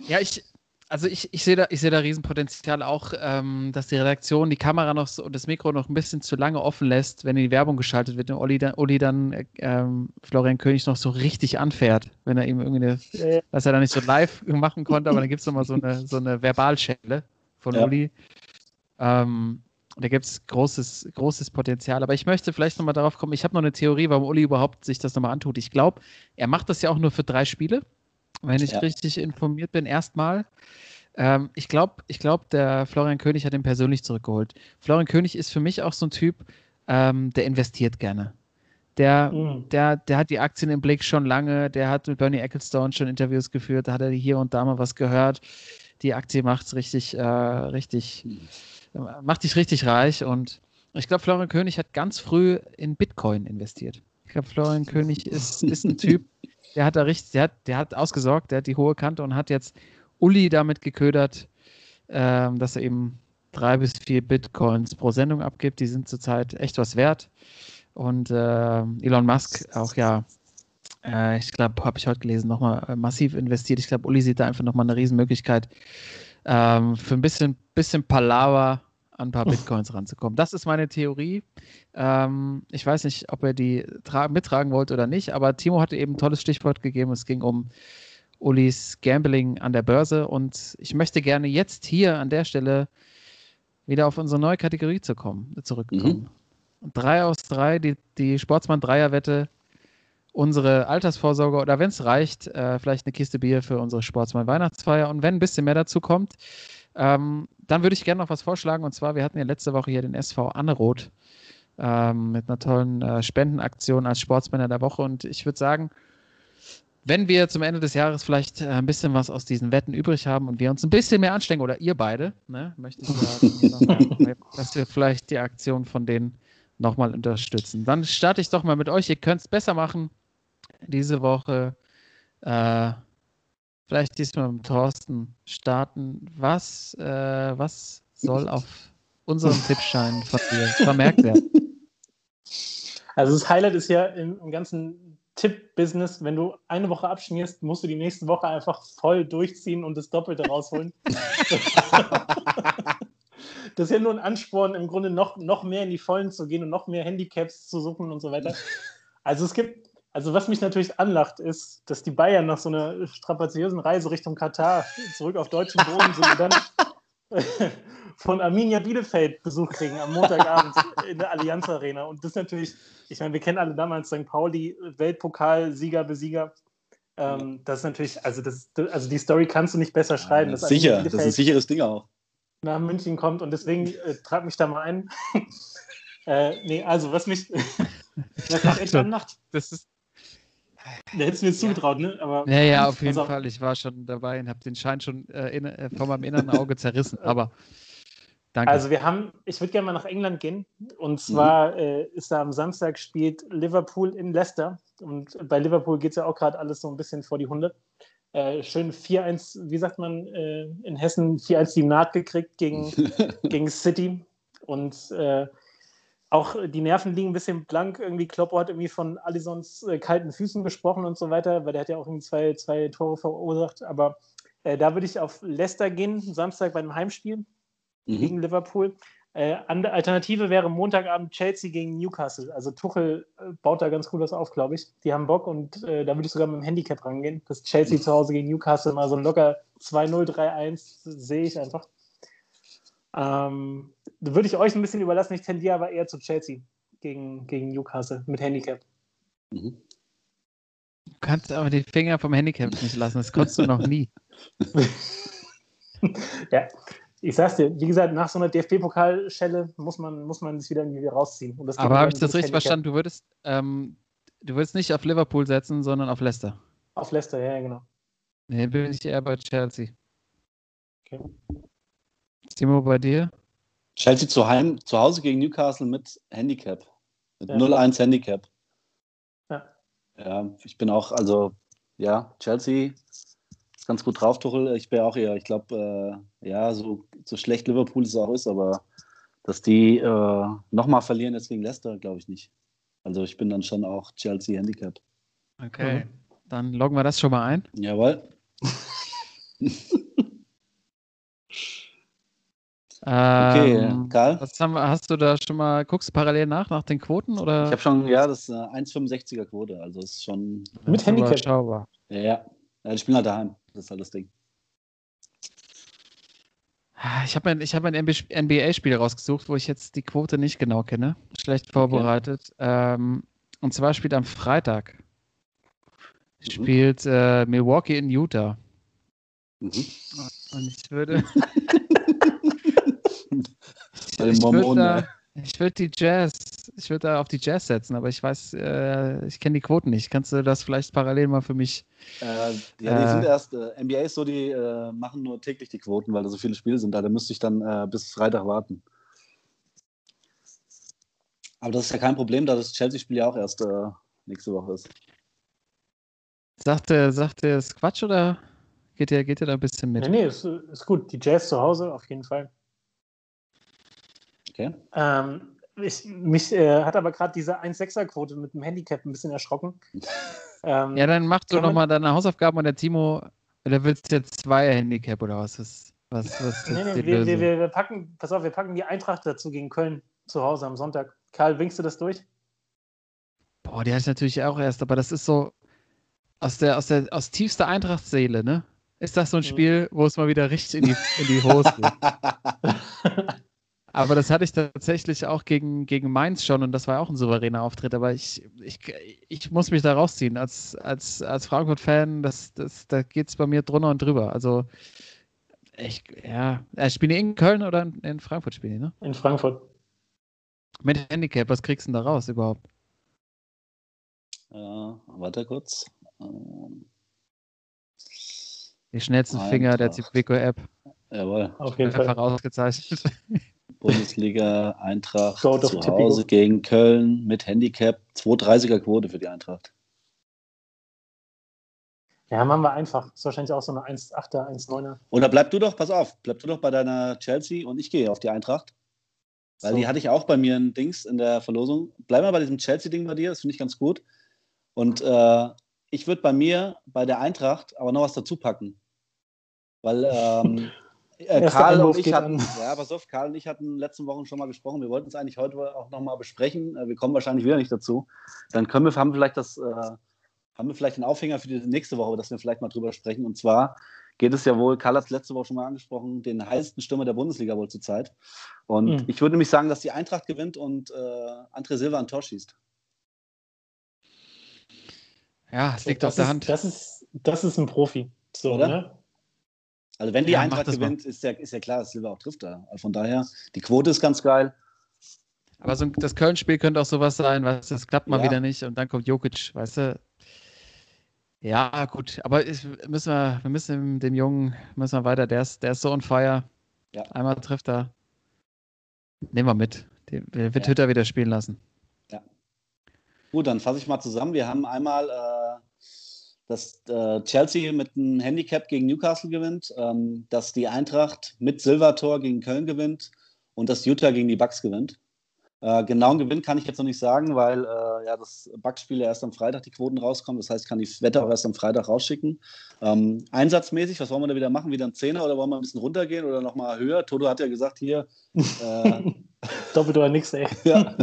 Ja, ich, also ich, ich sehe da, ich sehe da Riesenpotenzial auch, ähm, dass die Redaktion die Kamera noch so, und das Mikro noch ein bisschen zu lange offen lässt, wenn die Werbung geschaltet wird und Uli dann, Uli dann äh, ähm, Florian König noch so richtig anfährt, wenn er ihm irgendwie eine, Äh, was er da nicht so live machen konnte, aber dann gibt es nochmal so eine, so eine Verbalschelle von Ja. Uli. Ähm, da gibt es großes, großes Potenzial. Aber ich möchte vielleicht nochmal darauf kommen, ich habe noch eine Theorie, warum Uli überhaupt sich das nochmal antut. Ich glaube, er macht das ja auch nur für drei Spiele, wenn ich Ja. richtig informiert bin, erstmal. Ähm, ich glaube, ich glaub, der Florian König hat ihn persönlich zurückgeholt. Florian König ist für mich auch so ein Typ, ähm, der investiert gerne. Der, Mhm. der, der hat die Aktien im Blick schon lange, der hat mit Bernie Ecclestone schon Interviews geführt, da hat er hier und da mal was gehört. Die Aktie macht richtig, äh, richtig, macht dich richtig reich und ich glaube, Florian König hat ganz früh in Bitcoin investiert. Ich glaube, Florian König ist, ist ein Typ, der hat da richtig, der hat, der hat ausgesorgt, der hat die hohe Kante und hat jetzt Uli damit geködert, ähm, dass er eben drei bis vier Bitcoins pro Sendung abgibt. Die sind zurzeit echt was wert. Und äh, Elon Musk auch ja, äh, ich glaube, habe ich heute gelesen, nochmal äh, massiv investiert. Ich glaube, Uli sieht da einfach nochmal eine Riesenmöglichkeit, ähm, für ein bisschen, bisschen Palaver an ein paar Bitcoins ranzukommen. Das ist meine Theorie. Ähm, ich weiß nicht, ob er die tra- mittragen wollte oder nicht, aber Timo hatte eben ein tolles Stichwort gegeben. Es ging um Ulis Gambling an der Börse und ich möchte gerne jetzt hier an der Stelle wieder auf unsere neue Kategorie zu kommen, zurückkommen. Drei aus drei, die, die Sportsmann-Dreierwette, unsere Altersvorsorge oder wenn es reicht, äh, vielleicht eine Kiste Bier für unsere Sportsmann-Weihnachtsfeier und wenn ein bisschen mehr dazu kommt, ähm, dann würde ich gerne noch was vorschlagen und zwar, wir hatten ja letzte Woche hier den SV Anneroth ähm, mit einer tollen äh, Spendenaktion als Sportsmänner der Woche und ich würde sagen, wenn wir zum Ende des Jahres vielleicht äh, ein bisschen was aus diesen Wetten übrig haben und wir uns ein bisschen mehr anstrengen, oder ihr beide, ne, möchte ich sagen, dass wir vielleicht die Aktion von denen nochmal unterstützen. Dann starte ich doch mal mit euch. Ihr könnt es besser machen diese Woche. Äh, vielleicht diesmal mit Thorsten starten. Was, äh, was soll auf unserem Tippschein von dir vermerkt werden? Also das Highlight ist ja im, im ganzen Tipp-Business, wenn du eine Woche abschmierst, musst du die nächste Woche einfach voll durchziehen und das Doppelte rausholen. das ist ja nur ein Ansporn, im Grunde noch, noch mehr in die Vollen zu gehen und noch mehr Handicaps zu suchen und so weiter. Also es gibt, also was mich natürlich anlacht, ist, dass die Bayern nach so einer strapaziösen Reise Richtung Katar zurück auf deutschen Boden sind und dann von Arminia Bielefeld Besuch kriegen am Montagabend in der Allianz Arena. Und das ist natürlich, ich meine, wir kennen alle damals St. Pauli, Weltpokal, Sieger, Besieger. Ähm, das ist natürlich, also, das, also die Story kannst du nicht besser schreiben. Arminia Sicher, das ist ein sicheres Ding auch. nach München kommt und deswegen äh, trag mich da mal ein. äh, nee, also was mich, schon. anmacht, Das ist, da hättest du mir zugetraut, ne? Aber ja, ja, auf jeden. Fall. Ich war schon dabei und habe den Schein schon äh, in, äh, vor meinem inneren Auge zerrissen. Aber danke. Also wir haben, ich würde gerne mal nach England gehen. Und zwar äh, ist da am Samstag spielt Liverpool in Leicester. Und bei Liverpool geht es ja auch gerade alles so ein bisschen vor die Hunde. Äh, schön 4-1, wie sagt man äh, in Hessen, 4-1 die Naht gekriegt gegen, gegen City. Und äh, auch die Nerven liegen ein bisschen blank. Irgendwie Kloppo hat irgendwie von Alisons äh, kalten Füßen gesprochen und so weiter, weil der hat ja auch irgendwie zwei, zwei Tore verursacht. Aber äh, da würde ich auf Leicester gehen, Samstag bei einem Heimspiel Mhm. gegen Liverpool. Äh, Alternative wäre Montagabend Chelsea gegen Newcastle. Also Tuchel äh, baut da ganz gut was auf, glaube ich. Die haben Bock und äh, da würde ich sogar mit dem Handicap rangehen. Dass Chelsea zu Hause gegen Newcastle mal so ein locker 2-0, 3-1 sehe ich einfach. Ähm, da würde ich euch ein bisschen überlassen. Ich tendiere aber eher zu Chelsea gegen, gegen Newcastle mit Handicap. Mhm. Du kannst aber die Finger vom Handicap nicht lassen. Das konntest du noch nie. ja, ich sag's dir, wie gesagt, nach so einer DFB-Pokalschelle muss man, muss man sich wieder irgendwie rausziehen. Und das geht Aber habe ich das richtig Handicap. verstanden? Du würdest, ähm, du würdest nicht auf Liverpool setzen, sondern auf Leicester. Auf Leicester, ja, ja, genau. Nee, bin ich eher bei Chelsea. Okay. Timo, bei dir? Chelsea zu, heim, zu Hause gegen Newcastle mit Handicap. Mit Ja. 0-1 Handicap. Ja. Ja, ich bin auch, also, ja, Chelsea ist ganz gut drauf, Tuchel. Ich wäre auch eher, ich glaube, äh, ja, so, so schlecht Liverpool es auch ist, aber dass die äh, nochmal verlieren jetzt gegen Leicester, glaube ich nicht. Also ich bin dann schon auch Chelsea Handicap. Okay. Mhm. Dann loggen wir das schon mal ein. Jawohl. Okay, Ähm, Karl? was haben wir, hast du da schon mal, guckst du parallel nach, nach den Quoten? Oder? Ich habe schon, ja, das ist eine 1,65er Quote, also ist schon, Mit Das ist Handicap. überschaubar. ja, ja. Ich bin halt daheim, das ist halt das Ding. Ich habe mein, ich hab ein NBA-Spiel rausgesucht, wo ich jetzt die Quote nicht genau kenne. Schlecht vorbereitet. Ähm, und zwar spielt am Freitag Mhm. spielt äh, Milwaukee in Utah. Mhm. Und ich würde. Bei den ich würde ich würde die Jazz, ich würde da auf die Jazz setzen, aber ich weiß, äh, ich kenne die Quoten nicht. Kannst du das vielleicht parallel mal für mich? Äh, ja, die Äh. sind erst, äh, NBA ist so, die äh, machen nur täglich die Quoten, weil da so viele Spiele sind. Da, da müsste ich dann äh, bis Freitag warten. Aber das ist ja kein Problem, da das Chelsea-Spiel ja auch erst äh, nächste Woche ist. Sagt er, sagt er, ist Quatsch oder geht ihr, geht ihr da ein bisschen mit? Nee, nee, ist, ist gut. Die Jazz zu Hause auf jeden Fall. Okay? Ähm, ich, mich äh, hat aber gerade diese 1-6er-Quote mit dem Handicap ein bisschen erschrocken. Ähm, Ja, dann mach du nochmal deine Hausaufgaben und der Timo, oder willst du jetzt zwei Handicap oder was ist, was, was ist nee, nee, wir, wir, wir packen, pass auf, wir packen die Eintracht dazu gegen Köln zu Hause am Sonntag. Karl, winkst du das durch? Boah, die hatte ich natürlich auch erst, aber das ist so aus der, aus der, aus tiefster Eintrachtseele, ne? Ist das so ein Mhm. Spiel, wo es mal wieder richtig in die, in die Hose geht? Aber das hatte ich tatsächlich auch gegen, gegen Mainz schon und das war auch ein souveräner Auftritt. Aber ich, ich, ich muss mich da rausziehen. Als, als, als Frankfurt-Fan, das, das, da geht es bei mir drunter und drüber. Also, ich, ja, äh, spielen die in Köln oder in, in Frankfurt spielen die, ne? In Frankfurt. Mit Handicap, was kriegst du denn da raus überhaupt? Ja, warte kurz. Ähm, Die schnellsten Finger der. Zipico-App. jawohl. Auf jeden Fall. ausgezeichnet. Bundesliga Eintracht zu. Hause gegen Köln mit Handicap. 2,30er Quote für die Eintracht. Ja, machen wir einfach. Ist wahrscheinlich auch so eine 1,8er, 1,9er. Oder bleib du doch, pass auf, bleib du doch bei deiner Chelsea und ich gehe auf die Eintracht. Weil So. die hatte ich auch bei mir ein Dings in der Verlosung. Bleib mal bei diesem Chelsea-Ding bei dir, das finde ich ganz gut. Und äh, ich würde bei mir, bei der Eintracht, aber noch was dazu packen. Weil ähm, äh, Karl und ich hatten, ja, pass auf, Karl und ich hatten letzten Wochen schon mal gesprochen. Wir wollten es eigentlich heute auch nochmal besprechen. Äh, wir kommen wahrscheinlich wieder nicht dazu. Dann können wir, haben wir vielleicht das, äh, haben wir vielleicht einen Aufhänger für die nächste Woche, dass wir vielleicht mal drüber sprechen. Und zwar geht es ja wohl, Karl hat es letzte Woche schon mal angesprochen, den heißesten Stürmer der Bundesliga wohl zurzeit. Und Mhm. ich würde nämlich sagen, dass die Eintracht gewinnt und äh, André Silva ein Tor schießt. Ja, es liegt das auf der ist, Hand. Das ist, das ist ein Profi. So, Oder? ne? Also wenn die Ja, Eintracht mal. gewinnt, ist ja, ist ja klar, dass Silva auch trifft da. Von daher, die Quote ist ganz geil. Aber so ein, das Köln-Spiel könnte auch sowas sein, du, das klappt mal Ja. wieder nicht und dann kommt Jokic, weißt du. Ja, gut, aber ich, müssen wir, wir müssen dem, Jungen, müssen wir weiter, der ist, der ist so on fire. Ja. Einmal trifft er. Nehmen wir mit. Den, wir wird Ja. Hütter wieder spielen lassen. Gut, dann fasse ich mal zusammen. Wir haben einmal, äh, dass äh, Chelsea mit einem Handicap gegen Newcastle gewinnt, ähm, dass die Eintracht mit Silva-Tor gegen Köln gewinnt und dass Utah gegen die Bucks gewinnt. Äh, genauen Gewinn kann ich jetzt noch nicht sagen, weil äh, ja, das Backspiel erst am Freitag die Quoten rauskommen. Das heißt, ich kann die Wette auch erst am Freitag rausschicken. Ähm, einsatzmäßig, was wollen wir da wieder machen? Wieder ein Zehner oder wollen wir ein bisschen runtergehen oder nochmal höher? Toto hat ja gesagt, hier. Äh, Doppelt oder nix, ey. ja.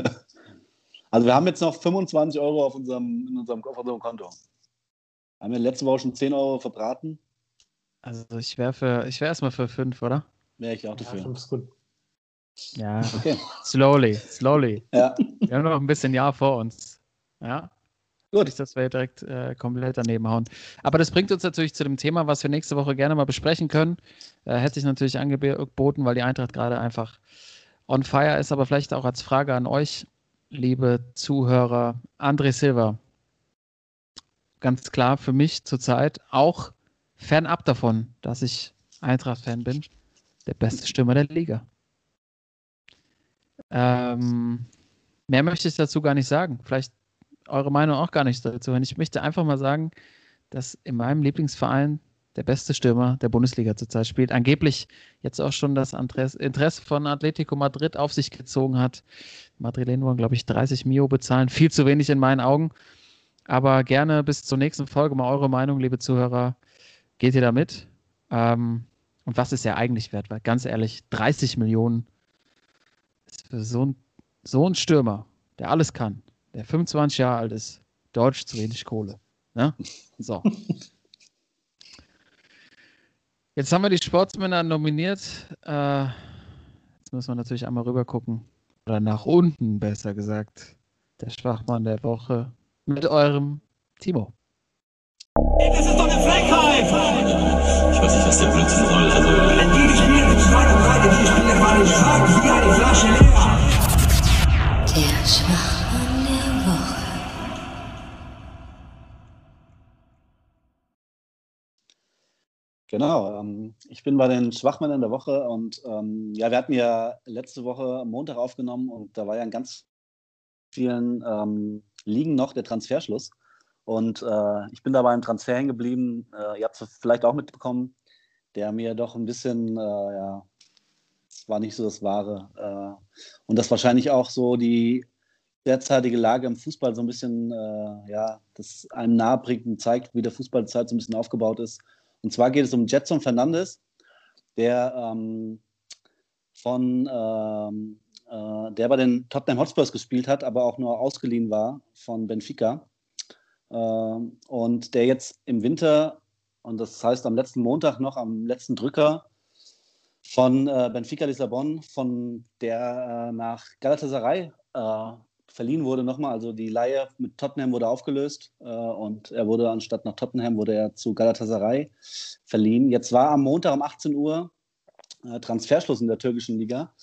Also wir haben jetzt noch 25 Euro auf unserem, in unserem, auf unserem Konto. Haben wir letzte Woche schon 10 Euro verbraten? Also ich wäre für, ich wäre erstmal für fünf, oder? Wäre ich auch Ja, dafür. fünf ist gut. Ja, Okay. slowly, slowly. Ja, Wir haben noch ein bisschen Jahr vor uns. Ja. Gut. Nicht, dass wir direkt äh, komplett daneben hauen. Aber das bringt uns natürlich zu dem Thema, was wir nächste Woche gerne mal besprechen können. Äh, hätte ich natürlich angeboten, weil die Eintracht gerade einfach on fire ist. Aber vielleicht auch als Frage an euch, liebe Zuhörer, André Silva. Ganz klar für mich zurzeit auch fernab davon, dass ich Eintracht-Fan bin, der beste Stürmer der Liga. Ähm, mehr möchte ich dazu gar nicht sagen. Vielleicht eure Meinung auch gar nicht dazu. Und ich möchte einfach mal sagen, dass in meinem Lieblingsverein der beste Stürmer der Bundesliga zurzeit spielt. Angeblich jetzt auch schon das Interesse von Atletico Madrid auf sich gezogen hat. Madrilen wollen, glaube ich, 30 Mio bezahlen. Viel zu wenig in meinen Augen. Aber gerne bis zur nächsten Folge mal eure Meinung, liebe Zuhörer. Geht ihr da mit? Ähm, und was ist er eigentlich wert? Weil ganz ehrlich, 30 Millionen ist für so ein, so ein Stürmer, der alles kann, der 25 Jahre alt ist, deutsch zu wenig Kohle. Ne? So. Jetzt haben wir die Sportsmänner nominiert. Äh, jetzt müssen wir natürlich einmal rüber gucken. Oder nach unten, besser gesagt. Der Schwachmann der Woche mit eurem Timo. Das ist doch eine Frechheit! Ich weiß nicht, was der Blödsinn soll. Also, Die spielen mit zweiter Breite, die Spieler waren schwach wie eine Flasche leer. Der Schwachmann der Woche. Genau, ähm, ich bin bei den Schwachmännern der Woche und ähm, ja, wir hatten ja letzte Woche am Montag aufgenommen und da war ja in ganz vielen ähm, Ligen noch der Transferschluss. Und äh, ich bin da beim Transfer hängen geblieben. Äh, ihr habt es vielleicht auch mitbekommen, der mir doch ein bisschen, äh, ja, es war nicht so das Wahre. Äh, und das wahrscheinlich auch so die derzeitige Lage im Fußball so ein bisschen, äh, ja, das einem nahe bringt und zeigt, wie der Fußball zurzeit so ein bisschen aufgebaut ist. Und zwar geht es um Jetson Fernandes, der ähm, von ähm, äh, der bei den Tottenham Hotspurs gespielt hat, aber auch nur ausgeliehen war von Benfica. Ähm, und der jetzt im Winter, und das heißt am letzten Montag noch, am letzten Drücker von äh, Benfica Lissabon, von der äh, nach Galatasaray äh, verliehen wurde nochmal. Also die Leihe mit Tottenham wurde aufgelöst äh, und er wurde anstatt nach Tottenham wurde er zu Galatasaray verliehen. Jetzt war am Montag um 18 Uhr äh, Transferschluss in der türkischen Liga.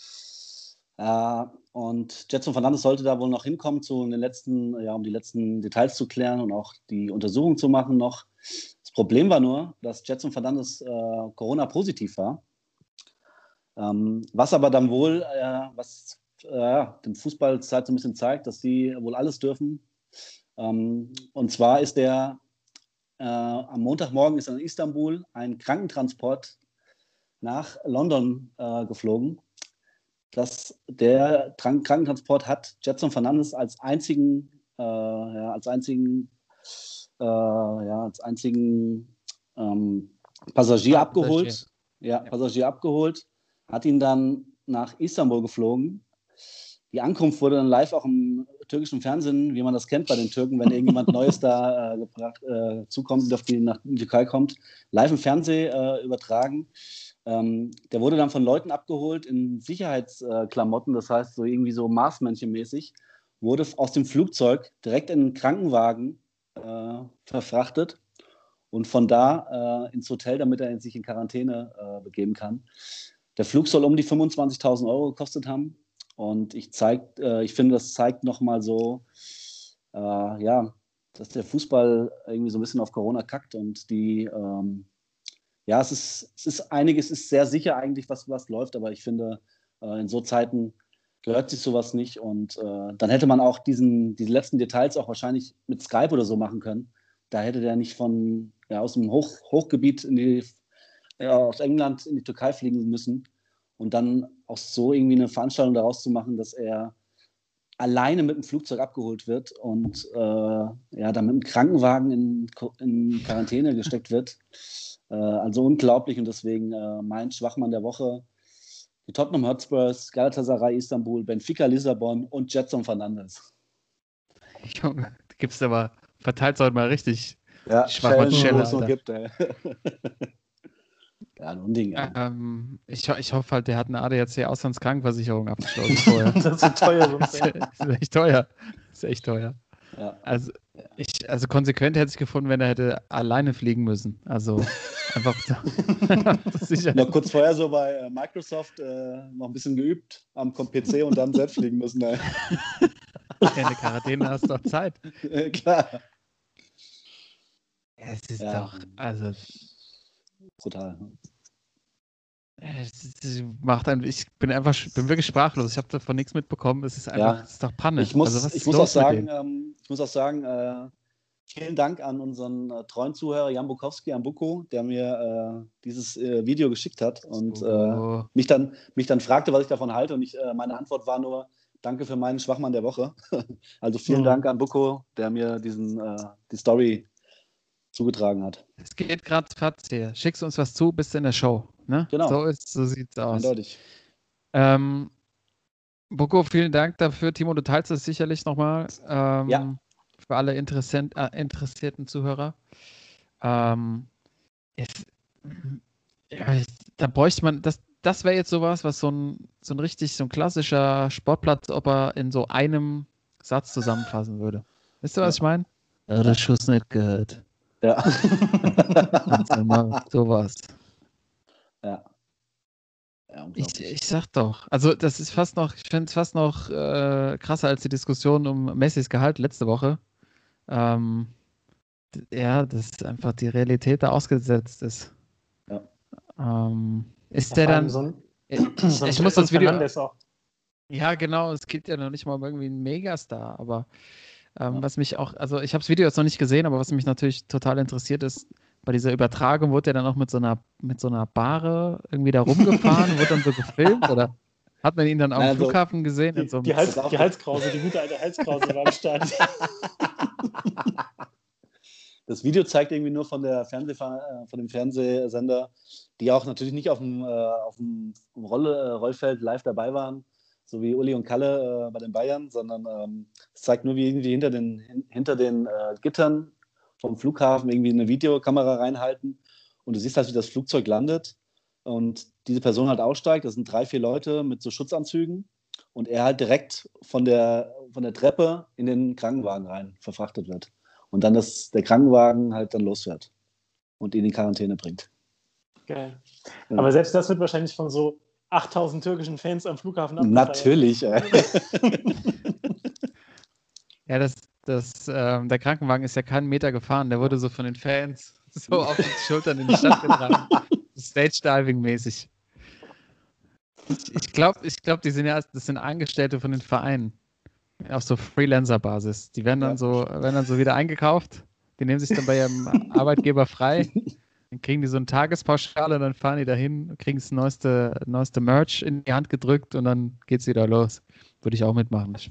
Äh, und Jetson Fernandes sollte da wohl noch hinkommen, zu den letzten, ja, um die letzten Details zu klären und auch die Untersuchung zu machen noch. Das Problem war nur, dass Jetson Fernandes äh, Corona-positiv war. Ähm, was aber dann wohl, äh, was äh, dem Fußball Zeit so ein bisschen zeigt, dass sie wohl alles dürfen. Ähm, und zwar ist der äh, am Montagmorgen ist in Istanbul ein Krankentransport nach London äh, geflogen. Das, der Krank Krankentransport hat Jetson Fernandes als einzigen, äh, ja, als einzigen, äh, ja, als einzigen ähm, Passagier Ah, abgeholt. Passagier. Ja, Passagier abgeholt, hat ihn dann nach Istanbul geflogen. Die Ankunft wurde dann live auch im türkischen Fernsehen, wie man das kennt bei den Türken, wenn irgendjemand Neues da äh, gebracht, äh, zukommt und auf die nach die Türkei kommt, live im Fernsehen äh, übertragen. Ähm, der wurde dann von Leuten abgeholt in Sicherheitsklamotten, das heißt so irgendwie so Marsmännchen-mäßig, wurde aus dem Flugzeug direkt in einen Krankenwagen äh, verfrachtet und von da äh, ins Hotel, damit er sich in Quarantäne äh, begeben kann. Der Flug soll um die 25.000 Euro gekostet haben. Und ich, zeig, äh, ich finde, das zeigt nochmal so, äh, ja, dass der Fußball irgendwie so ein bisschen auf Corona kackt und die, ähm, ja, es ist, es ist einiges, ist sehr sicher eigentlich, was, was läuft, aber ich finde, äh, in so Zeiten gehört sich sowas nicht und äh, dann hätte man auch diesen, diese letzten Details auch wahrscheinlich mit Skype oder so machen können. Da hätte der nicht von, ja, aus dem Hoch, Hochgebiet in die, ja, aus England in die Türkei fliegen müssen und dann auch so irgendwie eine Veranstaltung daraus zu machen, dass er alleine mit dem Flugzeug abgeholt wird und äh, ja, dann mit dem Krankenwagen in, in Quarantäne gesteckt wird. Äh, also unglaublich und deswegen äh, mein Schwachmann der Woche. Die Tottenham Hotspurs, Galatasaray Istanbul, Benfica Lissabon und Jetson Fernandes. Junge, da gibt's aber, verteilt heute mal richtig. Ja, Schwachmann Schellen, Schelle, wo es gibt. Ey. ja, ein Unding. Ähm, ich, ich hoffe halt, der hat eine ADAC-Auslandskrankenversicherung abgeschlossen vorher. Das ist teuer. das ist echt teuer. Das ist echt teuer. Ja. Also, ich, also konsequent hätte ich gefunden, wenn er hätte alleine fliegen müssen. Also einfach sicher. Noch kurz vorher so bei äh, Microsoft äh, noch ein bisschen geübt am PC und dann selbst fliegen müssen. Ey. In der Quarantäne hast du doch Zeit. Klar. Es ist Ja. doch, also Brutal. Ist, macht ein, ich bin einfach, bin wirklich sprachlos. Ich habe davon nichts mitbekommen. Es ist einfach, Ja. es ist doch Panne. Ich muss, also, ich muss sagen, ähm, ich muss auch sagen, äh, vielen Dank an unseren äh, treuen Zuhörer Jan Bukowski am Buko, der mir äh, dieses äh, Video geschickt hat und äh, Oh. mich, dann, mich dann fragte, was ich davon halte. Und ich, äh, meine Antwort war nur, danke für meinen Schwachmann der Woche. also vielen Mhm. Dank an Buko, der mir diesen, äh, die Story zugetragen hat. Es geht gerade Fatz hier. Schickst uns was zu, bist in der Show. Ne? Genau. So, ist, so sieht's aus. Eindeutig. Ähm, Boko, vielen Dank dafür. Timo, du teilst es sicherlich nochmal ähm, Ja. für alle Interessent, äh, interessierten Zuhörer. Ähm, es, ja, ich- da bräuchte man, das, das wäre jetzt sowas, was so ein, so ein richtig, so ein klassischer Sportplatz-Oper in so einem Satz zusammenfassen würde. Wisst ihr, was ich meine? Ja, der Schuss nicht gehört. Ja. Normal, sowas. Ja. Ja, Ich, ich sag doch, also das ist fast noch, ich finde es fast noch äh, krasser als die Diskussion um Messis Gehalt letzte Woche. Ähm, ja, dass einfach die Realität da ausgesetzt ist. Ja. Ähm, ist der dann, So ein, ich, so ich muss das Video, Fernandes auch. ja genau, es gibt ja noch nicht mal um irgendwie einen Megastar, aber ähm, Ja. was mich auch, also ich habe das Video jetzt noch nicht gesehen, aber was mich natürlich total interessiert ist, bei dieser Übertragung wurde er dann auch mit so einer, mit so einer Bahre irgendwie da rumgefahren, wurde dann so gefilmt oder hat man ihn dann am Nein, so- Flughafen gesehen? Die, so die, Hals, die Halskrause, die gute alte Halskrause war am Start. Das Video zeigt irgendwie nur von, der Fernseh, äh, von dem Fernsehsender, die auch natürlich nicht auf dem, äh, auf dem Rolle, äh, Rollfeld live dabei waren, so wie Uli und Kalle bei den Bayern, sondern ähm, es zeigt nur, wie irgendwie hinter den, hin, hinter den Gittern vom Flughafen irgendwie eine Videokamera reinhalten und du siehst halt, wie das Flugzeug landet und diese Person halt aussteigt. Das sind drei, vier Leute mit so Schutzanzügen und er halt direkt von der, von der Treppe in den Krankenwagen rein verfrachtet wird und dann das, der Krankenwagen halt dann losfährt und ihn in Quarantäne bringt. Geil. Ja. Aber selbst das wird wahrscheinlich von so 8000 türkischen Fans am Flughafen abgefeiert. Natürlich, ey. Ja, das, das, ähm, der Krankenwagen ist ja keinen Meter gefahren, der wurde so von den Fans so auf die Schultern in die Stadt getragen. Stage-Diving-mäßig. Ich, ich glaube, ich glaub, die sind ja, das sind Angestellte von den Vereinen. Auf so Freelancer-Basis. Die werden dann Ja. so, werden dann so wieder eingekauft. Die nehmen sich dann bei ihrem Arbeitgeber frei. Dann kriegen die so eine Tagespauschale und dann fahren die dahin, kriegen das neueste, neueste Merch in die Hand gedrückt und dann geht's wieder los. Würde ich auch mitmachen. Ich,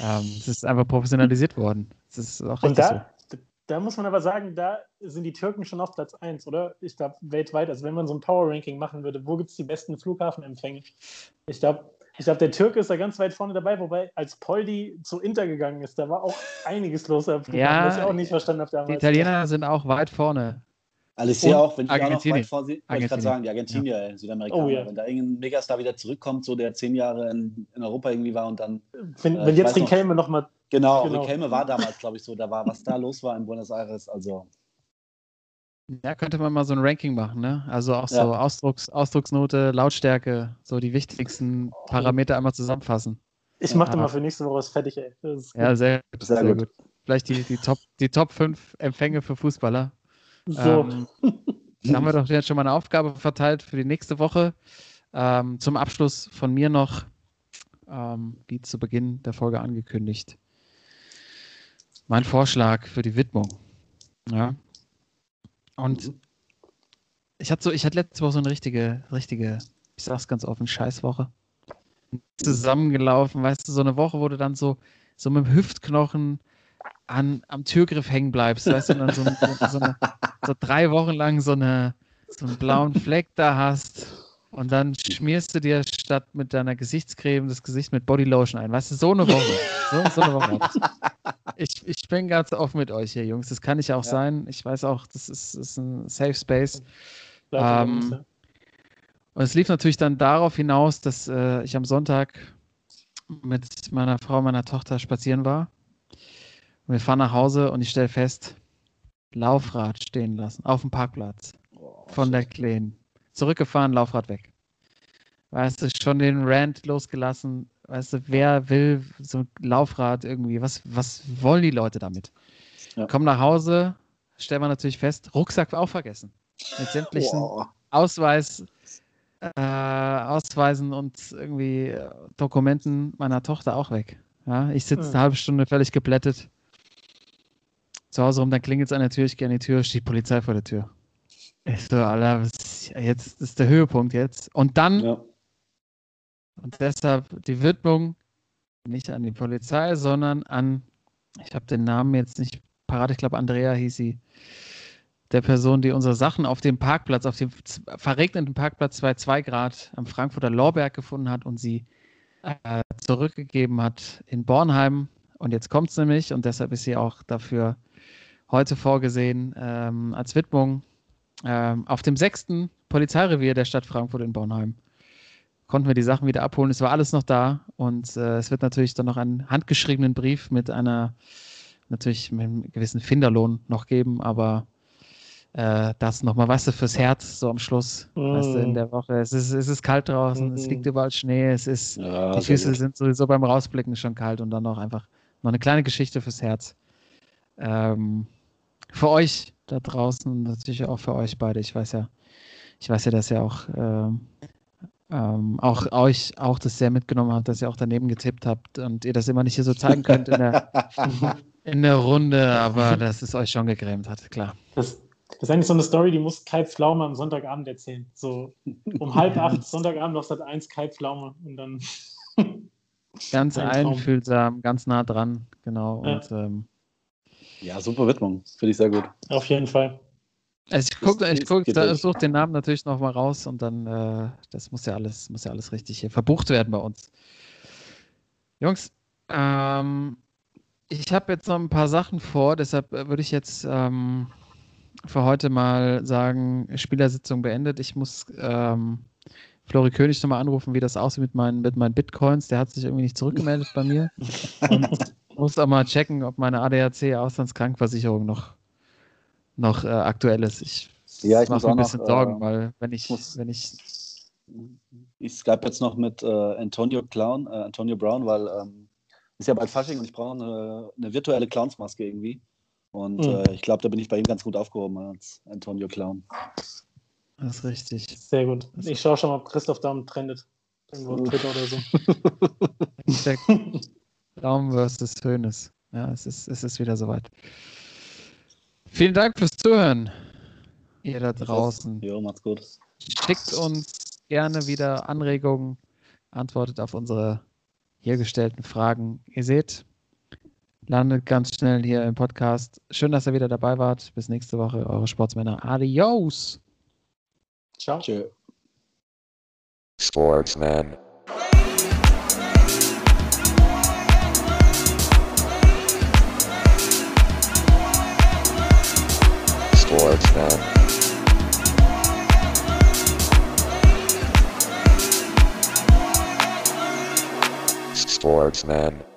ähm, es ist einfach professionalisiert worden. Es ist auch Und richtig so. da, da muss man aber sagen, da sind die Türken schon auf Platz 1, oder? Ich glaube, weltweit. Also wenn man so ein Power-Ranking machen würde, wo gibt es die besten Flughafenempfänge? Ich glaube, ich glaub, der Türke ist da ganz weit vorne dabei, wobei als Poldi zu Inter gegangen ist, da war auch einiges los Ja, was ich auch nicht verstanden habe damals. Die Italiener sind auch weit vorne. Alessia Und auch, wenn ich auch noch Argentinien. weit vor sie, wollte ich gerade sagen, die Argentinier, ey, Südamerikaner. Oh ja. Wenn da irgendein Megastar wieder zurückkommt, so der zehn Jahre in, in Europa irgendwie war und dann, Wenn, Äh, wenn jetzt Riquelme noch mal genau, Genau. Riquelme war damals, glaube ich, so, da war, was da los war in Buenos Aires, also Ja, könnte man mal so ein Ranking machen, ne? Also auch so Ja. Ausdrucks, Ausdrucksnote, Lautstärke, so die wichtigsten Parameter einmal zusammenfassen. Ich mache Ja. mal für nächste Woche was fertig, ey. Das ist Ja, sehr, gut, Sehr sehr, gut. gut. Vielleicht die, die, Top, die Top 5 Empfänge für Fußballer. So. Ähm, da haben wir doch jetzt schon mal eine Aufgabe verteilt für die nächste Woche. Ähm, zum Abschluss von mir noch, ähm, wie zu Beginn der Folge angekündigt, mein Vorschlag für die Widmung. Ja. Und ich hatte so, ich hatte letzte Woche so eine richtige, richtige, ich sag's ganz offen, Scheißwoche. zusammengelaufen, weißt du, so eine Woche, wo du dann so, so mit dem Hüftknochen an, am Türgriff hängen bleibst, weißt du, und dann so, so, so, eine, so drei Wochen lang so, eine, so einen blauen Fleck da hast und dann schmierst du dir statt mit deiner Gesichtscreme das Gesicht mit Bodylotion ein. Weißt du, so eine Woche. So, so eine Woche. Ich, ich bin ganz offen mit euch hier, Jungs. Das kann ich auch Ja. sein. Ich weiß auch, das ist, ist ein Safe Space. Ähm. Und es lief natürlich dann darauf hinaus, dass äh, ich am Sonntag mit meiner Frau meiner Tochter spazieren war. Und wir fahren nach Hause und ich stelle fest, Laufrad stehen lassen, auf dem Parkplatz Oh, von der Kleen. Zurückgefahren, Laufrad weg. Weißt du, schon den Rant losgelassen. Weißt du, wer will so ein Laufrad irgendwie? Was, was wollen die Leute damit? Ja. Komm nach Hause, stellen wir natürlich fest, Rucksack auch vergessen. Mit sämtlichen Boah. Ausweis, äh, Ausweisen und irgendwie Dokumenten meiner Tochter auch weg. Ja, ich sitze Hm. eine halbe Stunde völlig geblättet. Zu Hause rum, dann klingelt es an der Tür, ich gehe an die Tür, steht Polizei vor der Tür. Ich so, Alter, was, jetzt ist der Höhepunkt jetzt. Und dann, Ja. und deshalb die Widmung nicht an die Polizei, sondern an, ich habe den Namen jetzt nicht parat, ich glaube Andrea hieß sie, der Person, die unsere Sachen auf dem Parkplatz, auf dem verregneten Parkplatz bei 2 Grad am Frankfurter Lorberg gefunden hat und sie äh, zurückgegeben hat in Bornheim. Und jetzt kommt es nämlich, und deshalb ist sie auch dafür heute vorgesehen, ähm, als Widmung ähm, auf dem sechsten Polizeirevier der Stadt Frankfurt in Bornheim. Konnten wir die Sachen wieder abholen. Es war alles noch da und äh, es wird natürlich dann noch einen handgeschriebenen Brief mit einer, natürlich mit einem gewissen Finderlohn noch geben, aber äh, das nochmal, weißt du, fürs Herz so am Schluss, weißt du, in Mm. der Woche. Es ist, es ist kalt draußen, es Mhm. liegt überall Schnee, es ist, Ja, die Füße gut. sind sowieso beim Rausblicken schon kalt und dann noch einfach noch eine kleine Geschichte fürs Herz. Ähm, für euch da draußen und natürlich auch für euch beide. Ich weiß ja, ich weiß ja, dass ihr auch, ähm, ähm, auch euch auch das sehr mitgenommen habt, dass ihr auch daneben getippt habt und ihr das immer nicht hier so zeigen könnt in der, in der Runde, aber dass es euch schon gegrämt hat, klar. Das, das ist eigentlich so eine Story, die muss Kai Pflaume am Sonntagabend erzählen. So um halb acht Sonntagabend auf Sat 1 Kai Pflaume und dann. Ganz einfühlsam, ganz nah dran, genau. Ja. Und ähm, Ja, super Widmung. Finde ich sehr gut. Auf jeden Fall. Also ich gucke, ich guck, da, suche den Namen natürlich noch mal raus und dann, äh, das muss ja alles, muss ja alles richtig hier verbucht werden bei uns. Jungs, ähm, ich habe jetzt noch ein paar Sachen vor, deshalb äh, würde ich jetzt ähm, für heute mal sagen, Spielersitzung beendet. Ich muss ähm, Flori König nochmal anrufen, wie das aussieht mit meinen, mit meinen Bitcoins. Der hat sich irgendwie nicht zurückgemeldet bei mir. Und muss auch mal checken, ob meine ADAC-Auslandskrankenversicherung noch, noch äh, aktuell ist. Ich, Ja, ich mache mir ein noch, bisschen äh, Sorgen, weil wenn ich, muss- wenn ich, Ich Skype jetzt noch mit äh, Antonio Clown, äh, Antonio Brown, weil ähm, ist ja bald Fasching und ich brauche eine, eine virtuelle Clownsmaske irgendwie. Und Mhm. äh, ich glaube, da bin ich bei ihm ganz gut aufgehoben als Antonio Clown. das ist richtig. Sehr gut. Ich schaue schon mal, ob Christoph Daum trendet. Irgendwo auf Twitter oder so. Daumen versus Hönes. Ja, es ist, es ist wieder soweit. Vielen Dank fürs Zuhören, ihr da draußen. Jo, macht's gut. Schickt uns gerne wieder Anregungen, antwortet auf unsere hier gestellten Fragen. Ihr seht, landet ganz schnell hier im Podcast. Schön, dass ihr wieder dabei wart. Bis nächste Woche, eure Sportsmänner. Adios! Ciao. Tschö. Sportsman. Sportsman. Sportsman.